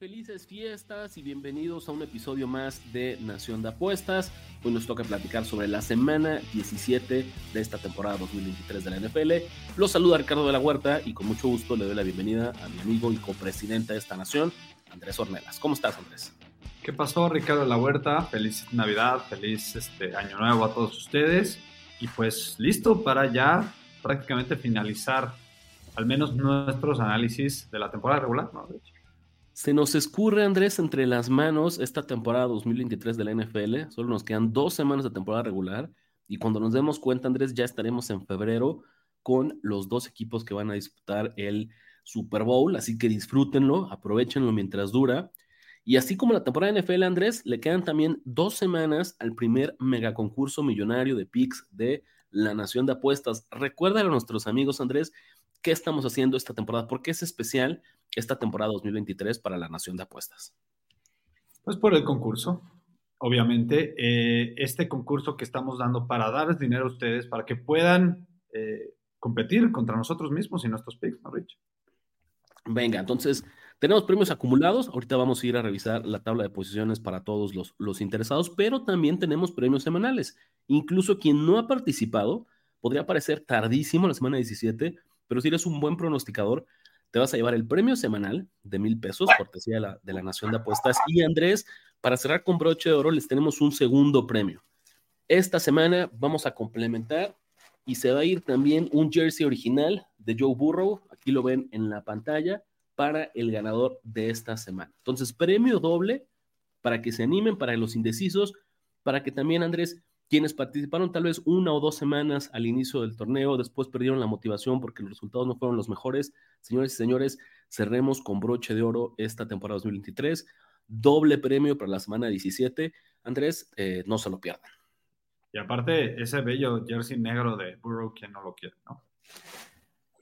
Felices fiestas y bienvenidos a un episodio más de Nación de Apuestas. Hoy nos toca platicar sobre la semana 17 de esta temporada 2023 de la NFL. Los saluda Ricardo de la Huerta y con mucho gusto le doy la bienvenida a mi amigo y copresidente de esta nación, Andrés Ornelas. ¿Cómo estás, Andrés? ¿Qué pasó, Ricardo de la Huerta? Feliz Navidad, feliz este, Año Nuevo a todos ustedes. Y pues listo para ya prácticamente finalizar al menos nuestros análisis de la temporada regular, ¿no? Se nos escurre, Andrés, entre las manos esta temporada 2023 de la NFL. Solo nos quedan dos semanas de temporada regular. Y cuando nos demos cuenta, Andrés, ya estaremos en febrero con los dos equipos que van a disputar el Super Bowl. Así que disfrútenlo, aprovechenlo mientras dura. Y así como la temporada de NFL, Andrés, le quedan también dos semanas al primer mega concurso millonario de picks de la Nación de Apuestas. Recuerda a nuestros amigos, Andrés, qué estamos haciendo esta temporada, por qué es especial esta temporada 2023 para la Nación de Apuestas. Pues por el concurso, obviamente, eh, este concurso que estamos dando para darles dinero a ustedes, para que puedan eh, competir contra nosotros mismos y nuestros picks, ¿no, Rich? Venga, entonces tenemos premios acumulados. Ahorita vamos a ir a revisar la tabla de posiciones para todos los, los interesados, pero también tenemos premios semanales. Incluso quien no ha participado podría aparecer tardísimo la semana 17, pero si eres un buen pronosticador, te vas a llevar el premio semanal de mil pesos, cortesía de la, de la Nación de Apuestas. Y Andrés, para cerrar con broche de oro, les tenemos un segundo premio. Esta semana vamos a complementar y se va a ir también un jersey original de Joe Burrow, aquí lo ven en la pantalla, para el ganador de esta semana. Entonces, premio doble para que se animen, para los indecisos, para que también, Andrés, quienes participaron tal vez una o dos semanas al inicio del torneo, después perdieron la motivación porque los resultados no fueron los mejores. Señores y señores, cerremos con broche de oro esta temporada 2023. Doble premio para la semana 17. Andrés, eh, no se lo pierdan. Y aparte, ese bello jersey negro de Burrow, quien no lo quiere, ¿no?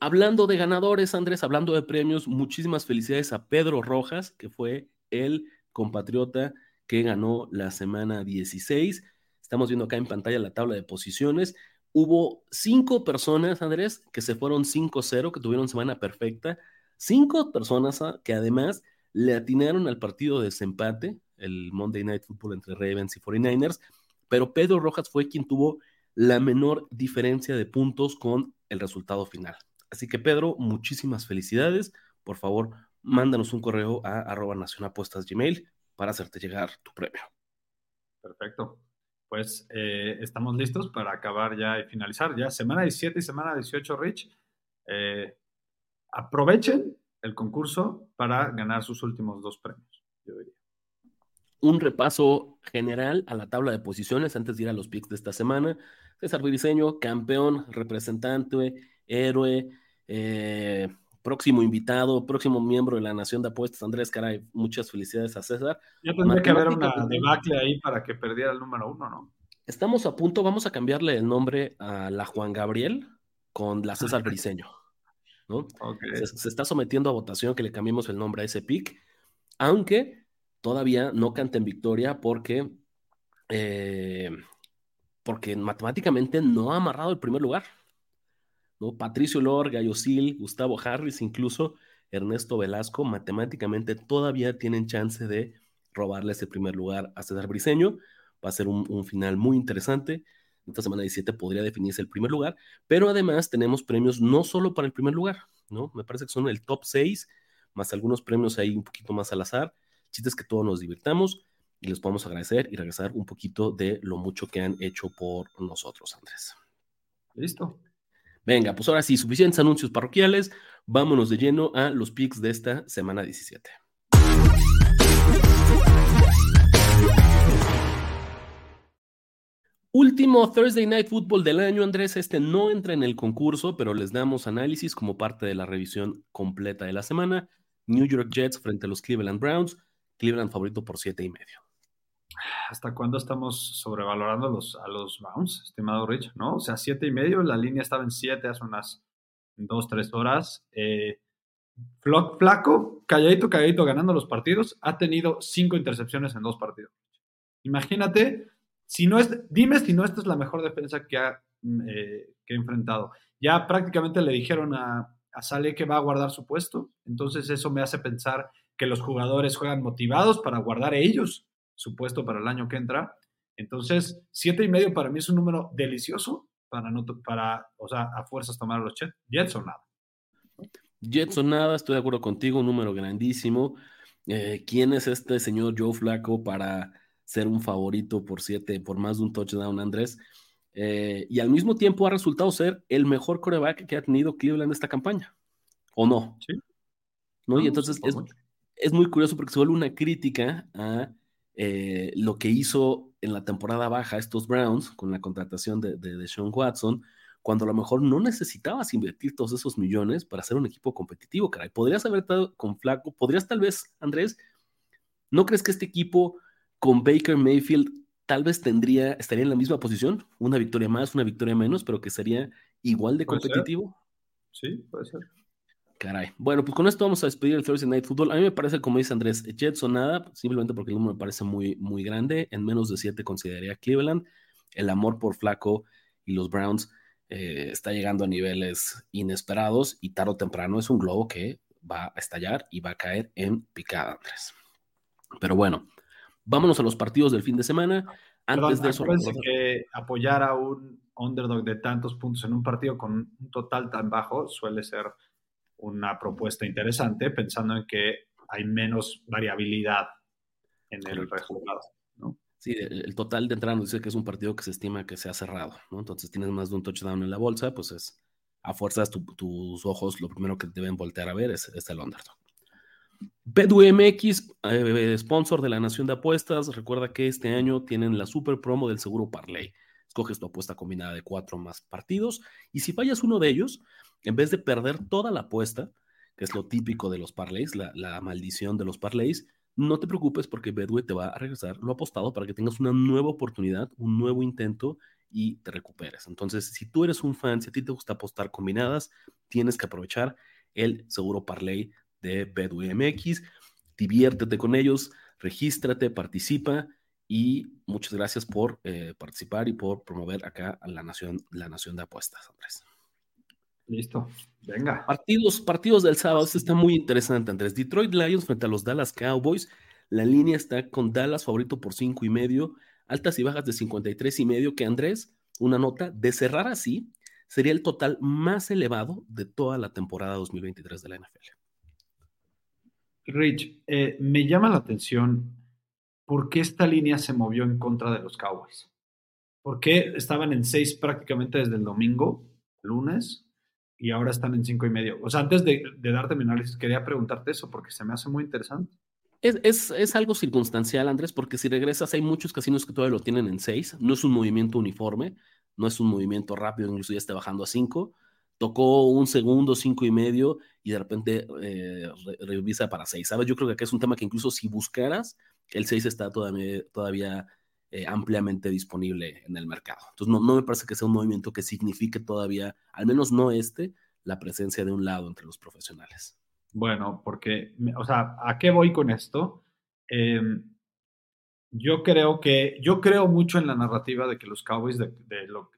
Hablando de ganadores, Andrés, hablando de premios, muchísimas felicidades a Pedro Rojas, que fue el compatriota que ganó la semana 16. Estamos viendo acá en pantalla la tabla de posiciones. Hubo cinco personas, Andrés, que se fueron 5-0, que tuvieron semana perfecta. Cinco personas ah, que además le atinaron al partido de desempate, el Monday Night Football entre Ravens y 49ers, pero Pedro Rojas fue quien tuvo la menor diferencia de puntos con el resultado final. Así que Pedro, muchísimas felicidades. Por favor, mándanos un correo a arroba nacionapuestas gmail para hacerte llegar tu premio. Perfecto. Pues eh, estamos listos para acabar ya y finalizar ya. Semana 17 y semana 18, Rich. Eh, aprovechen el concurso para ganar sus últimos dos premios, yo diría. Un repaso general a la tabla de posiciones antes de ir a los picks de esta semana. César Viriseño, campeón, representante, héroe, eh, próximo invitado, próximo miembro de la Nación de Apuestas, Andrés Caray. Muchas felicidades a César. Ya tendría que haber una debacle ahí para que perdiera el número uno, ¿no? Estamos a punto, vamos a cambiarle el nombre a la Juan Gabriel con la César Briseño. ¿no? Okay. Se, se, está sometiendo a votación que le cambiemos el nombre a ese pick, aunque todavía no canta en victoria porque, eh, porque matemáticamente no ha amarrado el primer lugar. ¿No? Patricio Lor, Gallo Sil, Gustavo Harris, incluso Ernesto Velasco, matemáticamente todavía tienen chance de robarle ese primer lugar a César Briseño. Va a ser un, un final muy interesante. Esta semana 17 podría definirse el primer lugar, pero además tenemos premios no solo para el primer lugar, ¿no? Me parece que son el top 6, más algunos premios ahí un poquito más al azar. Chistes que todos nos divirtamos y les podemos agradecer y regresar un poquito de lo mucho que han hecho por nosotros, Andrés. Listo. Venga, pues ahora sí, suficientes anuncios parroquiales. Vámonos de lleno a los picks de esta semana 17. Último Thursday Night Football del año, Andrés. Este no entra en el concurso, pero les damos análisis como parte de la revisión completa de la semana. New York Jets frente a los Cleveland Browns. Cleveland favorito por siete y medio. ¿Hasta cuándo estamos sobrevalorando los, a los Browns, estimado Rich? ¿No? O sea, siete y medio, la línea estaba en siete hace unas dos, tres horas. Eh, Flaco, calladito, calladito, ganando los partidos, ha tenido cinco intercepciones en dos partidos. Imagínate, si no es, dime si no esta es la mejor defensa que ha, mm, eh, que enfrentado. Ya prácticamente le dijeron a Sale que va a guardar su puesto, entonces eso me hace pensar que los jugadores juegan motivados para guardar ellos su puesto para el año que entra. Entonces, siete y medio para mí es un número delicioso para, no, para o sea, a fuerzas tomar los Jets o nada. Jets o nada, estoy de acuerdo contigo, un número grandísimo. Eh, ¿Quién es este señor Joe Flaco para ser un favorito por siete, por más de un touchdown, Andrés? Eh, y al mismo tiempo ha resultado ser el mejor coreback que ha tenido Cleveland esta campaña, ¿o no? Sí. ¿No? y entonces es, es, muy curioso porque se vuelve una crítica a eh, lo que hizo en la temporada baja estos Browns con la contratación de, de, de Sean Watson, cuando a lo mejor no necesitabas invertir todos esos millones para ser un equipo competitivo, caray. Podrías haber estado con Flaco, podrías tal vez, Andrés, ¿no crees que este equipo con Baker Mayfield tal vez tendría, estaría en la misma posición? Una victoria más, una victoria menos, pero que sería igual de competitivo. Sí, puede ser. Caray. Bueno, pues con esto vamos a despedir el Thursday Night Football. A mí me parece, como dice Andrés, Jets o nada, simplemente porque el número me parece muy, muy grande. En menos de siete consideraría Cleveland. El amor por Flaco y los Browns eh, está llegando a niveles inesperados y tarde o temprano es un globo que va a estallar y va a caer en picada, Andrés. Pero bueno, vámonos a los partidos del fin de semana. Antes de eso, que apoyar a un underdog de tantos puntos en un partido con un total tan bajo suele ser una propuesta interesante, pensando en que hay menos variabilidad en el resultado. Sí, el, total de entrada nos dice que es un partido que se estima que se ha cerrado, ¿no? Entonces tienes más de un touchdown en la bolsa, pues es a fuerzas tus ojos lo primero que deben voltear a ver es, el underdog. BetWMX, eh, sponsor de la Nación de Apuestas, recuerda que este año tienen la super promo del seguro Parlay. Escoges tu apuesta combinada de cuatro más partidos y si fallas uno de ellos, en vez de perder toda la apuesta, que es lo típico de los parlays, la, maldición de los parlays, no te preocupes porque Bedwe te va a regresar lo apostado para que tengas una nueva oportunidad, un nuevo intento y te recuperes. Entonces, si tú eres un fan, si a ti te gusta apostar combinadas, tienes que aprovechar el seguro parlay de Bedwe MX. Diviértete con ellos, regístrate, participa y muchas gracias por eh, participar y por promover acá a la nación, la nación de apuestas, Andrés. Listo, venga. Partidos, partidos del sábado, este está muy interesante, Andrés. Detroit Lions frente a los Dallas Cowboys. La línea está con Dallas favorito por cinco y medio, altas y bajas de 53 y medio, que Andrés, una nota, de cerrar así, sería el total más elevado de toda la temporada 2023 de la NFL. Rich, eh, me llama la atención por qué esta línea se movió en contra de los Cowboys. ¿Por qué estaban en seis prácticamente desde el domingo, lunes, y ahora están en cinco y medio. O sea, antes de, darte mi análisis, quería preguntarte eso porque se me hace muy interesante. Es, es, algo circunstancial, Andrés, porque si regresas, hay muchos casinos que todavía lo tienen en seis. No es un movimiento uniforme, no es un movimiento rápido, incluso ya está bajando a cinco. Tocó un segundo, cinco y medio, y de repente eh, revisa para seis. ¿Sabes? Yo creo que acá es un tema que incluso si buscaras, el seis está todavía, todavía eh, ampliamente disponible en el mercado. Entonces, no, no me parece que sea un movimiento que signifique todavía, al menos no este, la presencia de un lado entre los profesionales. Bueno, porque, o sea, ¿a qué voy con esto? Em, yo creo que, yo creo mucho en la narrativa de que los Cowboys de,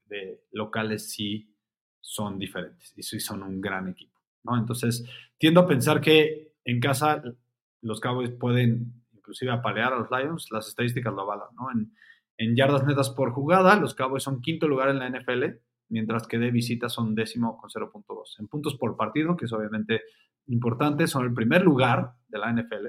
de, locales sí son diferentes y sí son un gran equipo, ¿no? Entonces, tiendo a pensar que en casa los Cowboys pueden inclusive apalear a los Lions, las estadísticas lo avalan, ¿no? En, en yardas netas por jugada, los Cowboys son quinto lugar en la NFL, mientras que de visita son décimo con 0.2. En puntos por partido, que es obviamente importante, son el primer lugar de la NFL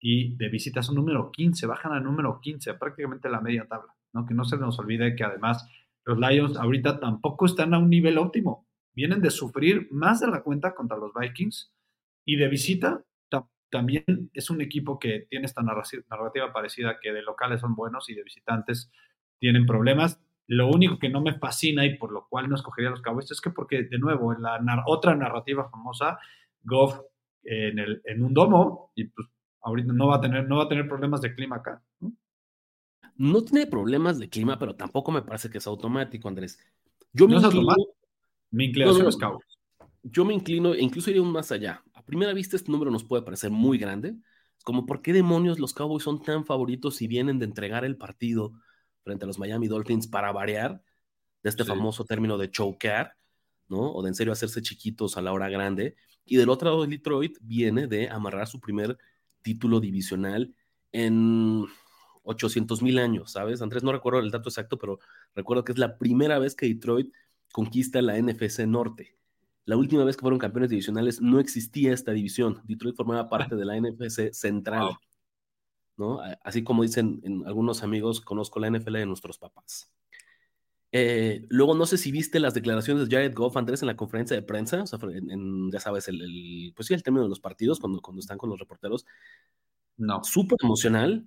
y de visita son número 15, bajan al número 15, prácticamente la media tabla, ¿no? Que no se nos olvide que además los Lions ahorita tampoco están a un nivel óptimo. Vienen de sufrir más de la cuenta contra los Vikings y de visita también es un equipo que tiene esta narrativa parecida que de locales son buenos y de visitantes tienen problemas. Lo único que no me fascina y por lo cual no escogería a los Cowboys es que porque, de nuevo, en la otra narrativa famosa, Goff en, el, en un domo y pues ahorita no va a tener, no va a tener problemas de clima acá. ¿no? tiene problemas de clima, pero tampoco me parece que es automático, Andrés. Yo me inclino, Mi inclinación es Cowboys. Yo me inclino, incluso iría aún más allá. A primera vista este número nos puede parecer muy grande, como por qué demonios los Cowboys son tan favoritos si vienen de entregar el partido frente a los Miami Dolphins para variar de este famoso término de chocar, ¿no? O de en serio hacerse chiquitos a la hora grande. Y del otro lado, Detroit viene de amarrar su primer título divisional en 800 mil años, ¿sabes? Andrés, no recuerdo el dato exacto, pero recuerdo que es la primera vez que Detroit conquista la NFC Norte. La última vez que fueron campeones divisionales no existía esta división. Detroit formaba parte de la NFC Central. ¿no? Así como dicen algunos amigos, conozco la NFL de nuestros papás. Eh, luego, no sé si viste las declaraciones de Jared Goff, Andrés, en la conferencia de prensa, ya sabes, el, pues sí, el término de los partidos, cuando, cuando están con los reporteros. No. Súper emocional,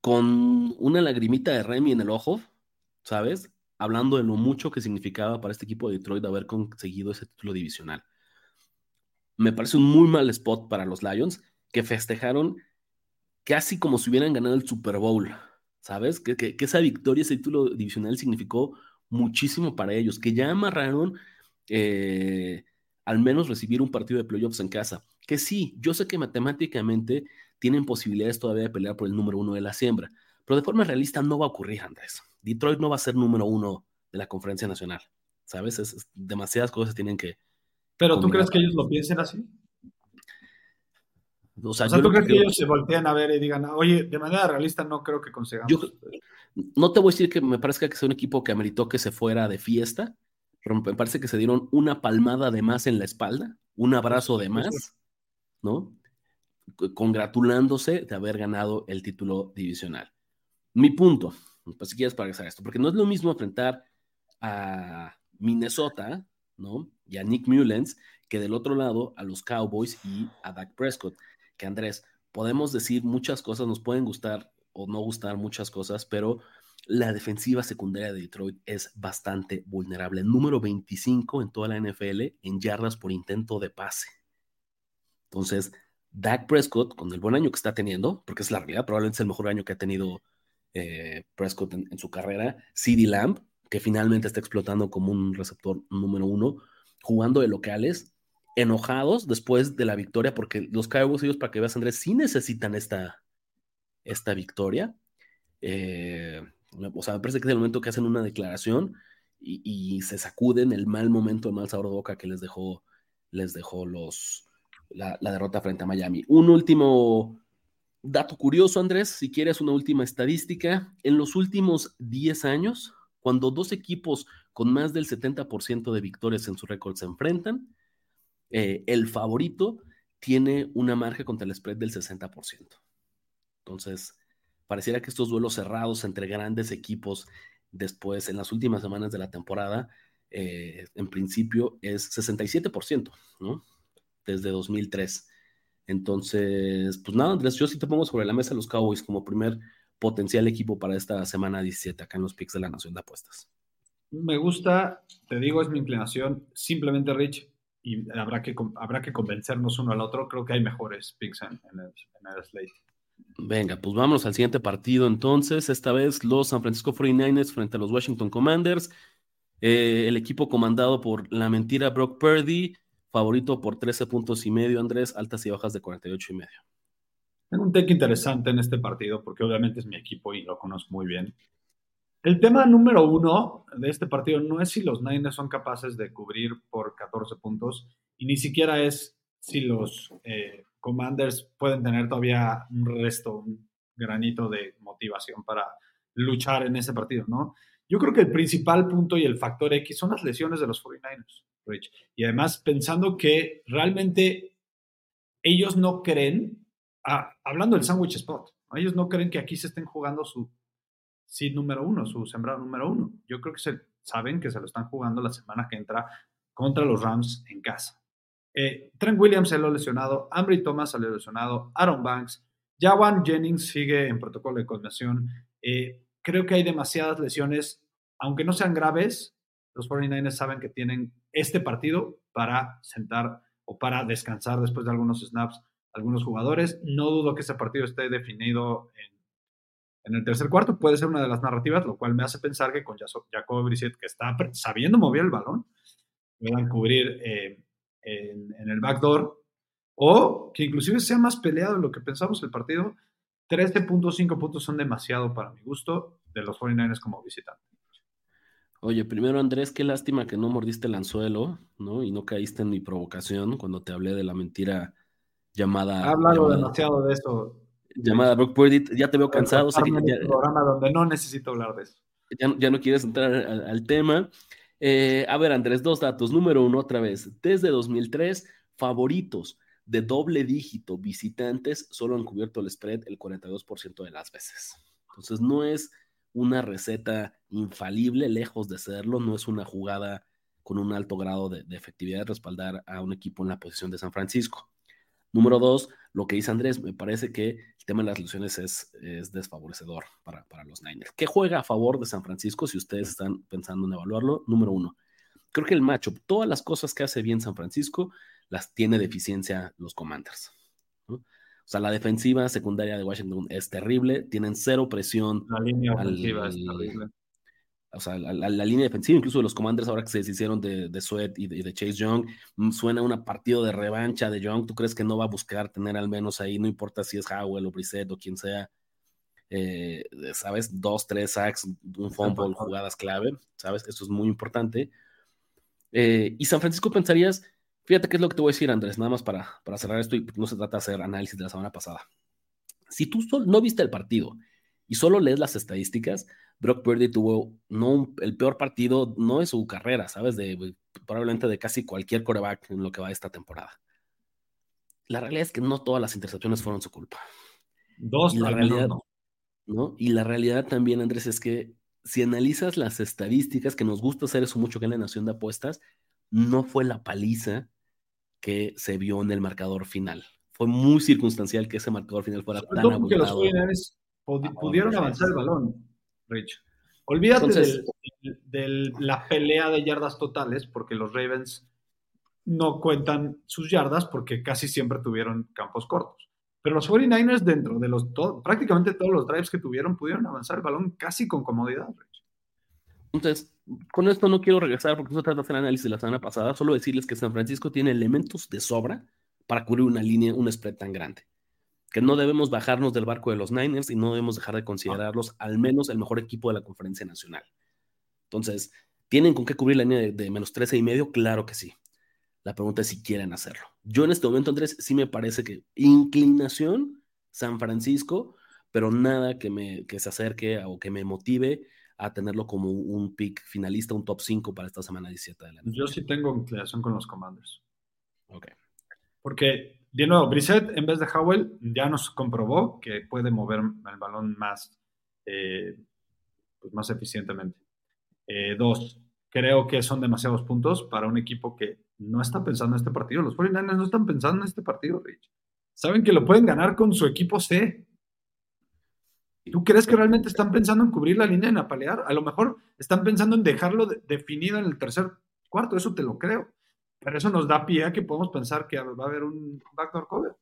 con una lagrimita de Remy en el ojo, ¿sabes? Hablando de lo mucho que significaba para este equipo de Detroit haber conseguido ese título divisional. Me parece un muy mal spot para los Lions, que festejaron casi como si hubieran ganado el Super Bowl, ¿sabes? Que, esa victoria, ese título divisional significó muchísimo para ellos, que ya amarraron eh, al menos recibir un partido de playoffs en casa. Que sí, yo sé que matemáticamente tienen posibilidades todavía de pelear por el número uno de la siembra, pero de forma realista no va a ocurrir, Andrés. Detroit no va a ser número uno de la conferencia nacional, ¿sabes? Es, demasiadas cosas tienen que... ¿Pero tú crees que ellos lo piensen así? O sea, ¿tú crees que, ellos se voltean a ver y digan, oye, de manera realista no creo que consigamos? Yo, no te voy a decir que me parezca que sea un equipo que ameritó que se fuera de fiesta, pero me parece que se dieron una palmada de más en la espalda, un abrazo de más, ¿no? Congratulándose de haber ganado el título divisional. Mi punto, pues si quieres para esto, porque no es lo mismo enfrentar a Minnesota, ¿no? Y a Nick Mullens, que del otro lado a los Cowboys y a Dak Prescott que Andrés, podemos decir muchas cosas, nos pueden gustar o no gustar muchas cosas, pero la defensiva secundaria de Detroit es bastante vulnerable. Número 25 en toda la NFL en yardas por intento de pase. Entonces, Dak Prescott, con el buen año que está teniendo, porque es la realidad, probablemente es el mejor año que ha tenido eh, Prescott en, su carrera, CD Lamb, que finalmente está explotando como un receptor número uno, jugando de locales, enojados después de la victoria, porque los Cowboys, ellos, para que veas, Andrés, sí necesitan esta, esta victoria. Eh, o sea, me parece que es el momento que hacen una declaración y, se sacuden el mal momento, el mal sabor de boca que les dejó, les dejó los, la, derrota frente a Miami. Un último dato curioso, Andrés, si quieres una última estadística. En los últimos 10 años, cuando dos equipos con más del 70% de victorias en su récord se enfrentan, eh, el favorito tiene una margen contra el spread del 60%. Entonces, pareciera que estos duelos cerrados entre grandes equipos después, en las últimas semanas de la temporada, eh, en principio es 67%, ¿no? Desde 2003. Entonces, pues nada, Andrés, yo sí te pongo sobre la mesa los Cowboys como primer potencial equipo para esta semana 17 acá en los picks de la Nación de Apuestas. Me gusta, te digo, es mi inclinación. Simplemente, Rich, y habrá que, habrá que convencernos uno al otro. Creo que hay mejores picks en, el, slate. Venga, pues vamos al siguiente partido entonces. Esta vez los San Francisco 49ers frente a los Washington Commanders. Eh, el equipo comandado por la mentira Brock Purdy, favorito por 13 puntos y medio, Andrés, altas y bajas de 48 y medio. Tengo un take interesante en este partido porque obviamente es mi equipo y lo conozco muy bien. El tema número uno de este partido no es si los Niners son capaces de cubrir por 14 puntos y ni siquiera es si los eh, Commanders pueden tener todavía un resto, un granito de motivación para luchar en ese partido, ¿no? Yo creo que el principal punto y el factor X son las lesiones de los 49ers, Y además pensando que realmente ellos no creen, ah, hablando del sandwich spot, ellos no creen que aquí se estén jugando su sí número uno, su sembrado número uno. Yo creo que se, saben que se lo están jugando la semana que entra contra los Rams en casa. Eh, Trent Williams salió lesionado, Ambry Thomas salió lesionado, Aaron Banks, Jawan Jennings sigue en protocolo de condenación. Eh, creo que hay demasiadas lesiones, aunque no sean graves, los 49ers saben que tienen este partido para sentar o para descansar después de algunos snaps algunos jugadores. No dudo que ese partido esté definido en, el tercer cuarto. Puede ser una de las narrativas, lo cual me hace pensar que con Jacob Brissett, que está sabiendo mover el balón, puedan cubrir eh, en, en, el backdoor o que inclusive sea más peleado de lo que pensamos el partido. 13.5 puntos son demasiado para mi gusto de los 49ers como visitante. Oye, primero Andrés, qué lástima que no mordiste el anzuelo, ¿no? Y no caíste en mi provocación cuando te hablé de la mentira llamada. Ha hablado demasiado de eso. Llamada Brock Purdy, ya te veo cansado. un programa donde no necesito hablar de eso. Ya, no quieres entrar al, tema. Eh, a ver, Andrés, dos datos. Número uno, otra vez. Desde 2003, favoritos de doble dígito visitantes solo han cubierto el spread el 42% de las veces. Entonces, no es una receta infalible, lejos de serlo, no es una jugada con un alto grado de, efectividad de respaldar a un equipo en la posición de San Francisco. Número dos, lo que dice Andrés, me parece que el tema de las lesiones es, desfavorecedor para, para, los Niners. ¿Qué juega a favor de San Francisco si ustedes están pensando en evaluarlo? Número uno, creo que el matchup, todas las cosas que hace bien San Francisco, las tiene deficiencia los Commanders. O sea, la defensiva secundaria de Washington es terrible, tienen cero presión. La línea ofensiva es terrible. O sea, la, línea defensiva, incluso de los commanders ahora que se deshicieron de, de Sweat y de, Chase Young, mm, suena una partido de revancha de Young. ¿Tú crees que no va a buscar tener al menos ahí, no importa si es Howell o Brissett o quien sea, eh, ¿sabes? Dos, tres sacks, un fumble, jugadas clave, ¿sabes? Eso es muy importante. Eh, y San Francisco pensarías, Fíjate qué es lo que te voy a decir, Andrés, nada más para, para cerrar esto y no se trata de hacer análisis de la semana pasada. Si tú no viste el partido y solo lees las estadísticas, Brock Purdy tuvo no el peor partido, no de su carrera, ¿sabes? De, probablemente de casi cualquier coreback en lo que va esta temporada. La realidad es que no todas las intercepciones fueron su culpa. Dos, y la realidad, no. Y la realidad también, Andrés, es que si analizas las estadísticas, que nos gusta hacer eso mucho que en la Nación de Apuestas, no fue la paliza que se vio en el marcador final. Fue muy circunstancial que ese marcador final fuera tan abultado. que los Niners pudieron avanzar el balón, Rich. Olvídate de la pelea de yardas totales, porque los Ravens no cuentan sus yardas porque casi siempre tuvieron campos cortos. Pero los 49ers, dentro de los prácticamente todos los drives que tuvieron, pudieron avanzar el balón casi con comodidad, Rich. Entonces, con esto no quiero regresar porque se trata de hacer análisis de la semana pasada, solo decirles que San Francisco tiene elementos de sobra para cubrir una línea, un spread tan grande. Que no debemos bajarnos del barco de los Niners y no debemos dejar de considerarlos al menos el mejor equipo de la conferencia nacional. Entonces, ¿tienen con qué cubrir la línea de, menos 13 y medio? Claro que sí. La pregunta es si quieren hacerlo. Yo en este momento, Andrés, sí me parece que inclinación San Francisco, pero nada que, me, que se acerque o que me motive a tenerlo como un pick finalista, un top 5 para esta semana 17 de la Yo sí tengo inclinación con los Commanders. Ok. Porque, de nuevo, Brissett en vez de Howell ya nos comprobó que puede mover el balón más, eh, pues más eficientemente. Eh, dos, creo que son demasiados puntos para un equipo que no está pensando en este partido. Los 49ers no están pensando en este partido, Rich. Saben que lo pueden ganar con su equipo C. ¿Tú crees que realmente están pensando en cubrir la línea en apalear? A lo mejor están pensando en dejarlo definido en el tercer cuarto, eso te lo creo. Pero eso nos da pie a que podemos pensar que va a haber un backdoor cover.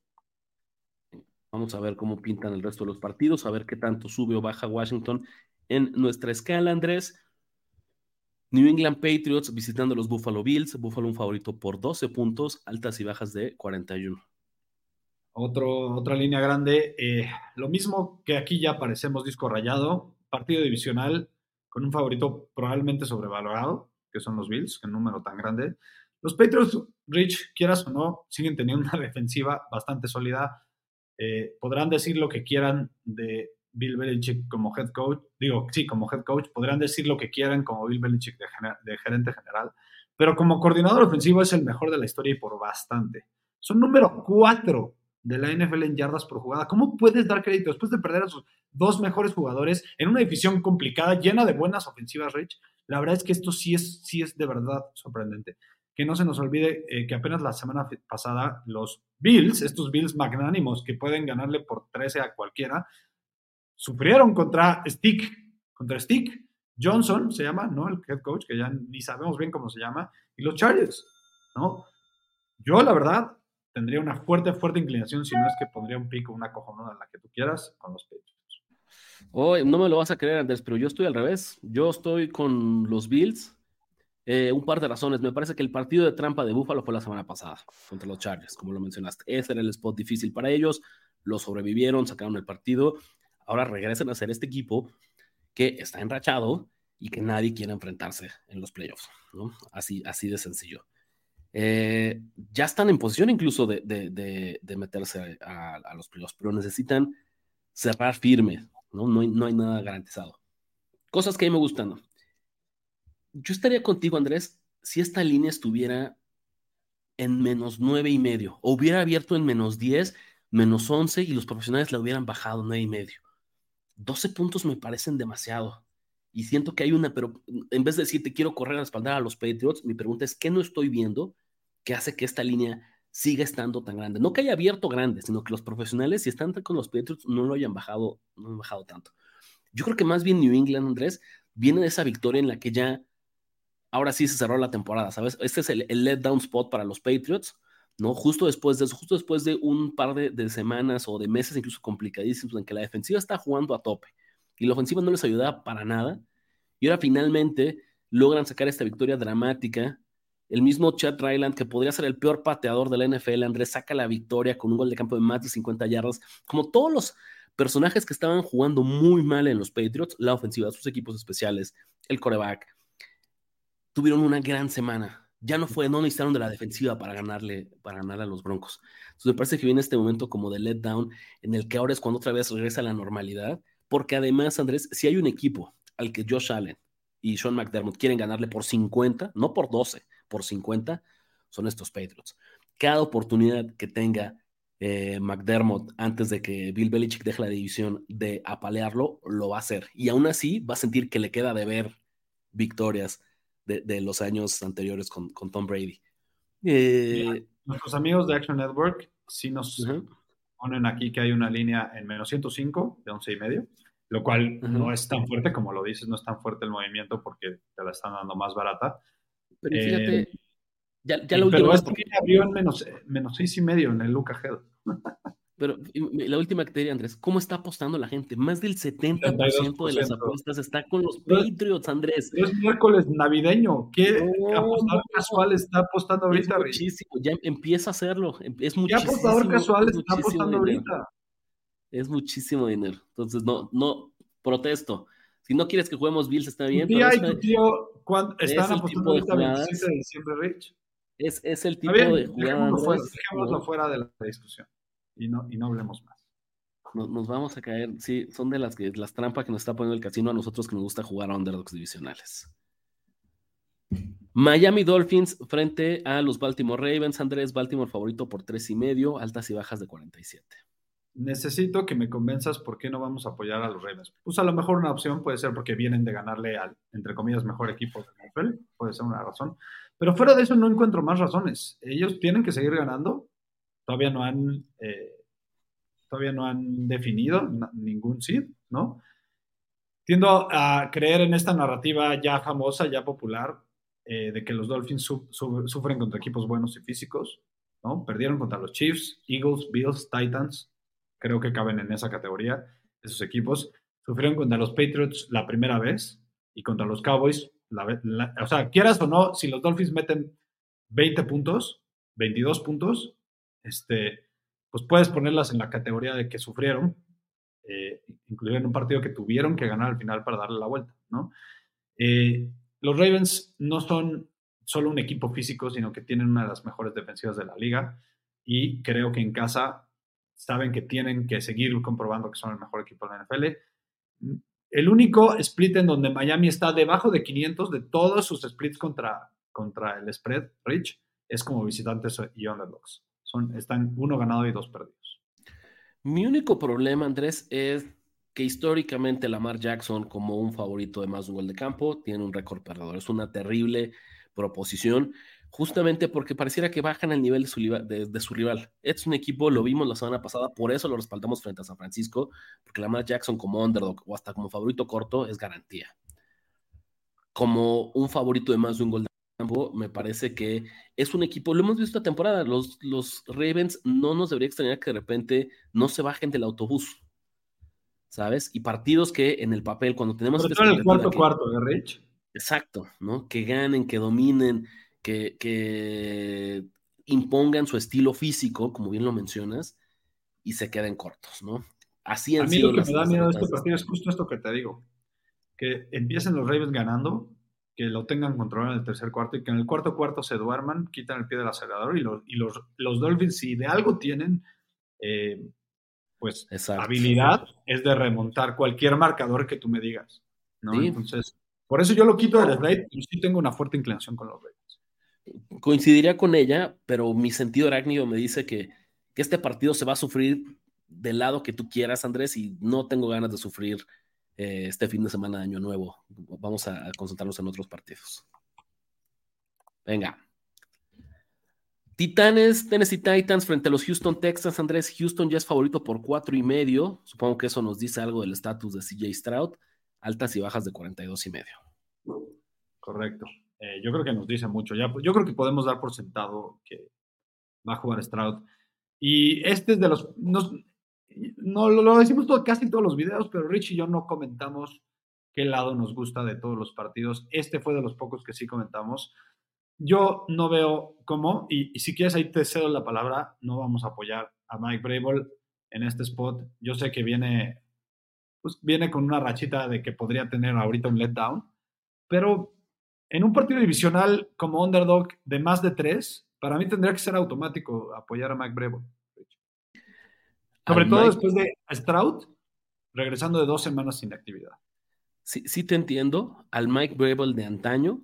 Vamos a ver cómo pintan el resto de los partidos, a ver qué tanto sube o baja Washington en nuestra escala, Andrés. New England Patriots visitando los Buffalo Bills. Buffalo un favorito por 12 puntos, altas y bajas de 41 otra línea grande. Eh, lo mismo que aquí ya aparecemos disco rayado, partido divisional con un favorito probablemente sobrevalorado, que son los Bills, que un número tan grande. Los Patriots, Rich, quieras o no, siguen teniendo una defensiva bastante sólida. Eh, podrán decir lo que quieran de Bill Belichick como head coach, digo, sí, como head coach, podrán decir lo que quieran como Bill Belichick de gerente general, pero como coordinador ofensivo es el mejor de la historia y por bastante. Son número cuatro de la NFL en yardas por jugada. ¿Cómo puedes dar crédito después de perder a sus dos mejores jugadores en una división complicada, llena de buenas ofensivas, Rich? La verdad es que esto sí es, sí es de verdad sorprendente. Que no se nos olvide eh, que apenas la semana pasada los Bills, estos Bills magnánimos que pueden ganarle por 13 a cualquiera, sufrieron contra Stick, contra Stick. Johnson se llama, ¿no? El head coach, que ya ni sabemos bien cómo se llama, y los Chargers, ¿no? Yo, la verdad, tendría una fuerte, fuerte inclinación, si no es que pondría un pico, una cojonada, la que tú quieras, con los Patriots. Hoy no me lo vas a creer, Andrés, pero yo estoy al revés. Yo estoy con los Bills. Eh, un par de razones. Me parece que el partido de trampa de Buffalo fue la semana pasada contra los Chargers, como lo mencionaste. Ese era el spot difícil para ellos. Lo sobrevivieron, sacaron el partido. Ahora regresan a ser este equipo que está enrachado y que nadie quiere enfrentarse en los playoffs. ¿no? Así, así de sencillo. Eh, ya están en posición incluso de, meterse a, los playoffs, pero necesitan cerrar firme. ¿no? No, hay, no hay nada garantizado. Cosas que a mí me gustan. Yo estaría contigo, Andrés, si esta línea estuviera en menos nueve y medio, o hubiera abierto en menos 10, menos 11 y los profesionales la hubieran bajado nueve y medio. 12 puntos me parecen demasiado. Y siento que hay una, pero en vez de decir te quiero correr a espaldar a los Patriots, mi pregunta es, ¿qué no estoy viendo que hace que esta línea siga estando tan grande? No que haya abierto grande, sino que los profesionales, si están con los Patriots, no lo hayan bajado, no han bajado tanto. Yo creo que más bien New England, Andrés, viene de esa victoria en la que ya, ahora sí se cerró la temporada, ¿sabes? Este es el, letdown spot para los Patriots ¿no? Justo después de eso, justo después de un par de, semanas o de meses incluso complicadísimos en que la defensiva está jugando a tope y la ofensiva no les ayudaba para nada, y ahora finalmente logran sacar esta victoria dramática. El mismo Chad Ryland, que podría ser el peor pateador de la NFL, Andrés saca la victoria con un gol de campo de más de 50 yardas, como todos los personajes que estaban jugando muy mal en los Patriots, la ofensiva, sus equipos especiales, el coreback, tuvieron una gran semana ya no fue, no necesitaron de la defensiva para ganarle, para ganar a los Broncos. Entonces me parece que viene este momento como de letdown en el que ahora es cuando otra vez regresa a la normalidad, porque además, Andrés, si hay un equipo al que Josh Allen y Sean McDermott quieren ganarle por 50, no por 12, por 50, son estos Patriots. Cada oportunidad que tenga eh, McDermott antes de que Bill Belichick deje la división de apalearlo, lo va a hacer. Y aún así va a sentir que le queda de ver victorias de, los años anteriores con, Tom Brady. Eh, nuestros amigos de Action Network sí nos ponen aquí que hay una línea en menos 105 de 11 y medio, lo cual no es tan fuerte como lo dices, no es tan fuerte el movimiento porque te la están dando más barata. Pero fíjate, eh, ya, ya lo Pero esta línea abrió en menos, menos 6 y medio en el Luca Head. Pero la última que te diría, Andrés, ¿cómo está apostando la gente? Más del 70% de las apuestas está con los Patriots, Andrés. Es miércoles navideño. ¿Qué apostador casual está apostando ahorita? Es muchísimo, ya empieza a hacerlo. Em, es muchísimo. ¿Qué apostador casual está apostando ahorita? Es muchísimo dinero. Entonces, no, no, protesto. Si no quieres que juguemos Bills, está bien. Tía y tu tío están apostando ahorita el 27 de diciembre, Rich. Es, es el tipo de jugadas. Dejémoslo fuera de la discusión y no, y no hablemos más. Nos, vamos a caer, sí, son de las, que, las trampas que nos está poniendo el casino a nosotros que nos gusta jugar a underdogs divisionales. Miami Dolphins frente a los Baltimore Ravens. Andrés, Baltimore favorito por tres y medio, altas y bajas de 47. Necesito que me convenzas por qué no vamos a apoyar a los Ravens. Pues a lo mejor una opción puede ser porque vienen de ganarle al, entre comillas, mejor equipo de NFL, puede ser una razón. Pero fuera de eso no encuentro más razones. Ellos tienen que seguir ganando todavía no han, eh, todavía no han definido ningún seed, ¿no? Tiendo a creer en esta narrativa ya famosa, ya popular, eh, de que los Dolphins sufren contra equipos buenos y físicos, ¿no? Perdieron contra los Chiefs, Eagles, Bills, Titans, creo que caben en esa categoría, esos equipos. Sufrieron contra los Patriots la primera vez y contra los Cowboys, o sea, quieras o no, si los Dolphins meten 20 puntos, 22 puntos, este, pues puedes ponerlas en la categoría de que sufrieron, eh, en un partido que tuvieron que ganar al final para darle la vuelta, ¿no? Eh, los Ravens no son solo un equipo físico, sino que tienen una de las mejores defensivas de la liga y creo que en casa saben que tienen que seguir comprobando que son el mejor equipo de la NFL. El único split en donde Miami está debajo de 500 de todos sus splits contra, contra el spread, Rich, es como visitantes y underdogs. Están uno ganado y dos perdidos. Mi único problema, Andrés, es que históricamente Lamar Jackson, como un favorito de más un gol de campo, tiene un récord perdedor. Es una terrible proposición, justamente porque pareciera que bajan el nivel de su, de, su, rival. Es un equipo, lo vimos la semana pasada, por eso lo respaldamos frente a San Francisco, porque Lamar Jackson como underdog o hasta como favorito corto es garantía. Como un favorito de más de un gol de campo, me parece que es un equipo, lo hemos visto esta temporada, los, los Ravens no nos debería extrañar que de repente no se bajen del autobús, ¿sabes? Y partidos que en el papel, cuando tenemos... Pero en el cuarto cuarto, de Rich? Exacto, ¿no? Que ganen, que dominen, que, que impongan su estilo físico, como bien lo mencionas, y se queden cortos, ¿no? Así han A mí lo que me da miedo de este partido es justo esto que te digo, que empiecen los Ravens ganando, que lo tengan controlado en el tercer cuarto y que en el cuarto cuarto se duerman, quitan el pie del acelerador y los, y los, los Dolphins, si de algo tienen, eh, pues habilidad, es de remontar cualquier marcador que tú me digas, ¿no? Entonces, por eso yo lo quito del slide, y sí tengo una fuerte inclinación con los Ravens coincidiría con ella, pero mi sentido arácnido me dice que, que, este partido se va a sufrir del lado que tú quieras, Andrés, y no tengo ganas de sufrir eh, este fin de semana de Año Nuevo. Vamos a, concentrarnos en otros partidos. Venga. Titanes, Tennessee Titans frente a los Houston Texans. Andrés, Houston ya es favorito por cuatro y medio. Supongo que eso nos dice algo del estatus de CJ Stroud. Altas y bajas de 42 y medio. Correcto. Eh, yo creo que nos dice mucho. Ya, yo creo que podemos dar por sentado que va a jugar Stroud. Y este es de los. no lo, decimos todo, casi en todos los videos, pero Rich y yo no comentamos qué lado nos gusta de todos los partidos. Este fue de los pocos que sí comentamos. Yo no veo cómo, y, si quieres ahí te cedo la palabra, no vamos a apoyar a Mike Brable en este spot. Yo sé que viene, pues viene con una rachita de que podría tener ahorita un letdown, pero en un partido divisional como underdog de más de tres, para mí tendría que ser automático apoyar a Mike Brevo. Sobre todo después de Stroud regresando de dos semanas sin actividad. Sí, sí te entiendo. Al Mike Brable de antaño,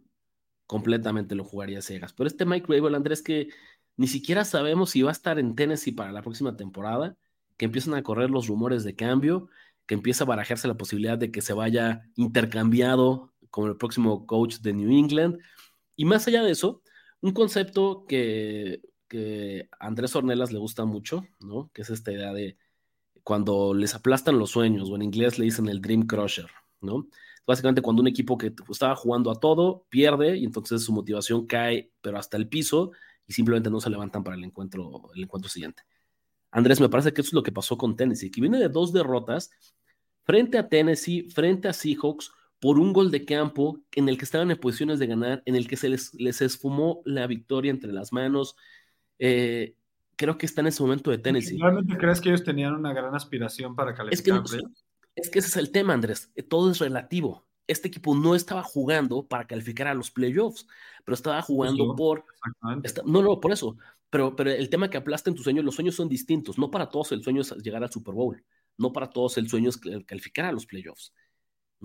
completamente lo jugaría ciegas. Pero este Mike Brable, Andrés, que ni siquiera sabemos si va a estar en Tennessee para la próxima temporada, que empiezan a correr los rumores de cambio, que empieza a barajarse la posibilidad de que se vaya intercambiado como el próximo coach de New England. Y más allá de eso, un concepto que, que a Andrés Ornelas le gusta mucho, ¿no? Que es esta idea de cuando les aplastan los sueños, o en inglés le dicen el Dream Crusher, ¿no? Básicamente cuando un equipo que estaba jugando a todo pierde y entonces su motivación cae, pero hasta el piso y simplemente no se levantan para el encuentro, el encuentro siguiente. Andrés, me parece que eso es lo que pasó con Tennessee, que viene de dos derrotas frente a Tennessee, frente a Seahawks, por un gol de campo en el que estaban en posiciones de ganar, en el que se les, les esfumó la victoria entre las manos. Eh, creo que está en ese momento de Tennessee. ¿Realmente crees que ellos tenían una gran aspiración para calificar? Es que, es que ese es el tema, Andrés. Eh, todo es relativo. Este equipo no estaba jugando para calificar a los playoffs, pero estaba jugando por... no, no, por eso. Pero, pero el tema que aplasta en tus sueños, los sueños son distintos. No para todos el sueño es llegar al Super Bowl. No para todos el sueño es calificar a los playoffs.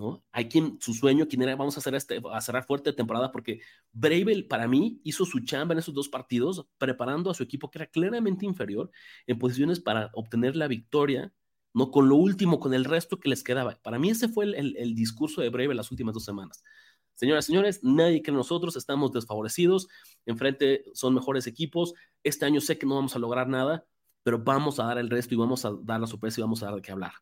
¿No? Hay quien, su sueño, quien era, vamos a, hacer este, a cerrar fuerte temporada, porque Bravel para mí hizo su chamba en esos dos partidos, preparando a su equipo que era claramente inferior en posiciones para obtener la victoria, no con lo último, con el resto que les quedaba. Para mí ese fue el, discurso de Bravel las últimas dos semanas. Señoras señores, nadie que nosotros estamos desfavorecidos, enfrente son mejores equipos, este año sé que no vamos a lograr nada, pero vamos a dar el resto y vamos a dar la sorpresa y vamos a dar de qué hablar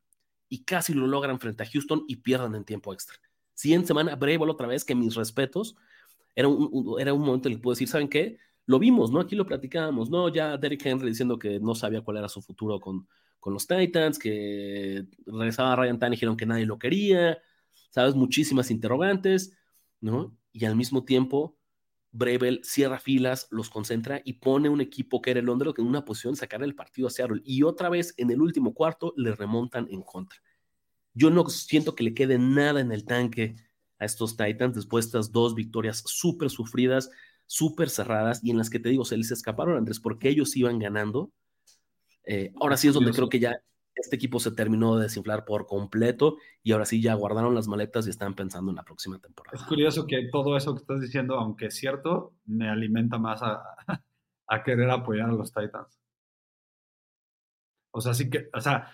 y casi lo logran frente a Houston y pierdan en tiempo extra. en semana, Brable otra vez, que mis respetos, era un, era un momento en el que puedo decir, ¿saben qué? Lo vimos, ¿no? Aquí lo platicábamos, ¿no? Ya Derrick Henry diciendo que no sabía cuál era su futuro con, con los Titans, que regresaba a Ryan Tannehill dijeron que nadie lo quería, ¿sabes? Muchísimas interrogantes, ¿no? Y al mismo tiempo, Brevel cierra filas, los concentra y pone un equipo que era el Londres en una posición de sacar el partido a Seattle. Y otra vez en el último cuarto le remontan en contra. Yo no siento que le quede nada en el tanque a estos Titans después de estas dos victorias súper sufridas, súper cerradas y en las que te digo, se les escaparon, Andrés, porque ellos iban ganando. Eh, ahora sí es donde creo que ya este equipo se terminó de desinflar por completo y ahora sí ya guardaron las maletas y están pensando en la próxima temporada. Es curioso que todo eso que estás diciendo, aunque es cierto, me alimenta más a, querer apoyar a los Titans. O sea, sí que, o sea,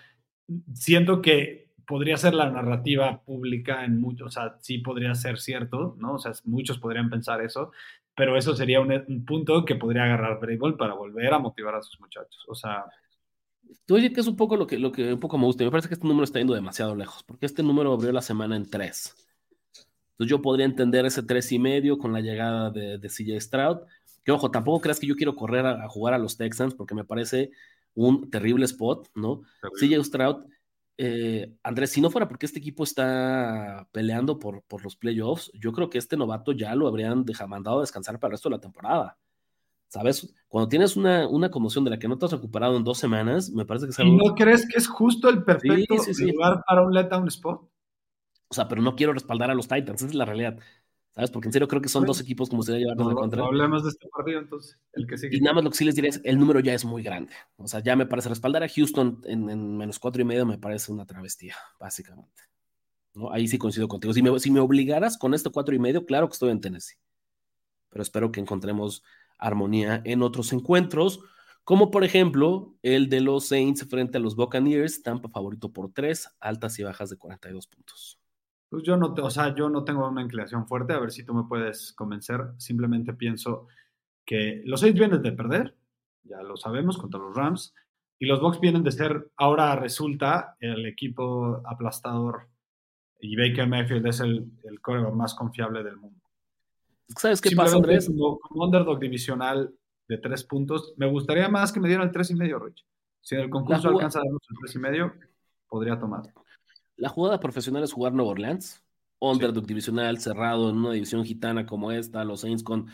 siento que podría ser la narrativa pública en muchos, o sea, sí podría ser cierto, ¿no? O sea, muchos podrían pensar eso, pero eso sería un, punto que podría agarrar Brable para volver a motivar a sus muchachos. O sea. Oye, que es un poco lo que, lo que un poco me gusta. Me parece que este número está yendo demasiado lejos, porque este número abrió la semana en 3. Entonces yo podría entender ese tres y medio con la llegada de, de CJ Stroud. Que ojo, tampoco creas que yo quiero correr a, jugar a los Texans porque me parece un terrible spot, ¿no? CJ Stroud, eh, Andrés, si no fuera porque este equipo está peleando por, por los playoffs, yo creo que este novato ya lo habrían dejado, mandado a descansar para el resto de la temporada. ¿Sabes? Cuando tienes una, una conmoción de la que no te has recuperado en dos semanas, me parece que es algo... ¿Y no crees que es justo el perfecto lugar para un letdown spot? O sea, pero no quiero respaldar a los Titans, esa es la realidad. ¿Sabes? Porque en serio creo que son dos equipos como se debe llevar no, contra. No hablemos de este partido entonces, el que sigue. Y nada más lo que sí les diré es, el número ya es muy grande. O sea, ya me parece respaldar a Houston en, menos cuatro y medio me parece una travestía, básicamente. ¿No? Ahí sí coincido contigo. Si me, si me obligaras con este cuatro y medio, claro que estoy en Tennessee. Pero espero que encontremos armonía en otros encuentros, como por ejemplo el de los Saints frente a los Buccaneers, Tampa favorito por tres, altas y bajas de 42 puntos. Pues yo no, o sea, yo no tengo una inclinación fuerte, a ver si tú me puedes convencer. Simplemente pienso que los seis vienen de perder, ya lo sabemos, contra los Rams, y los Bucks vienen de ser, ahora resulta, el equipo aplastador y Baker Mayfield es el, el más confiable del mundo. ¿Sabes qué pasa, Andrés? Como, underdog divisional de tres puntos, me gustaría más que me dieran el tres y medio, Rich. Si en el concurso alcanza a darnos el tres y medio, podría tomar. La jugada profesional es jugar Nueva Orleans, underdog divisional cerrado en una división gitana como esta, los Saints con,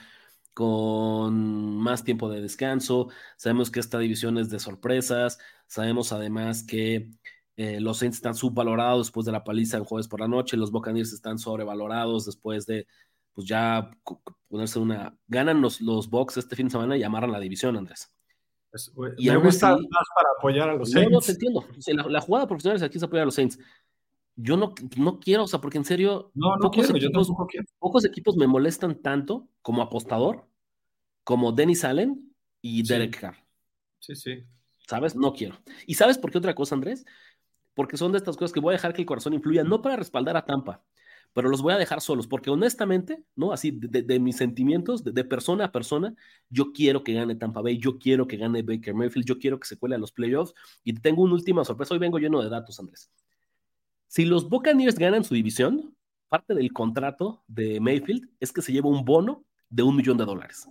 con más tiempo de descanso. Sabemos que esta división es de sorpresas. Sabemos además que eh, los Saints están subvalorados después de la paliza en jueves por la noche. Los Buccaneers están sobrevalorados después de, pues ya ponerse una. Ganan los, los Bucks este fin de semana y amarran la división, Andrés. y me gusta más para apoyar a los Saints. No, no te entiendo. la, la, jugada profesional es aquí se apoya a los Saints yo no, no quiero, o sea, porque en serio, pocos, equipos, pocos equipos me molestan tanto como apostador, como Dennis Allen y Derek Carr. Sí, sí. ¿Sabes? No quiero. ¿Y sabes por qué otra cosa, Andrés? Porque son de estas cosas que voy a dejar que el corazón influya, no para respaldar a Tampa, pero los voy a dejar solos, porque honestamente, ¿no? Así, de, mis sentimientos, de, persona a persona, yo quiero que gane Tampa Bay, yo quiero que gane Baker Mayfield, yo quiero que se cuele a los playoffs, y tengo una última sorpresa, hoy vengo lleno de datos, Andrés. Si los Buccaneers ganan su división, parte del contrato de Mayfield es que se lleva un bono de un millón de dólares.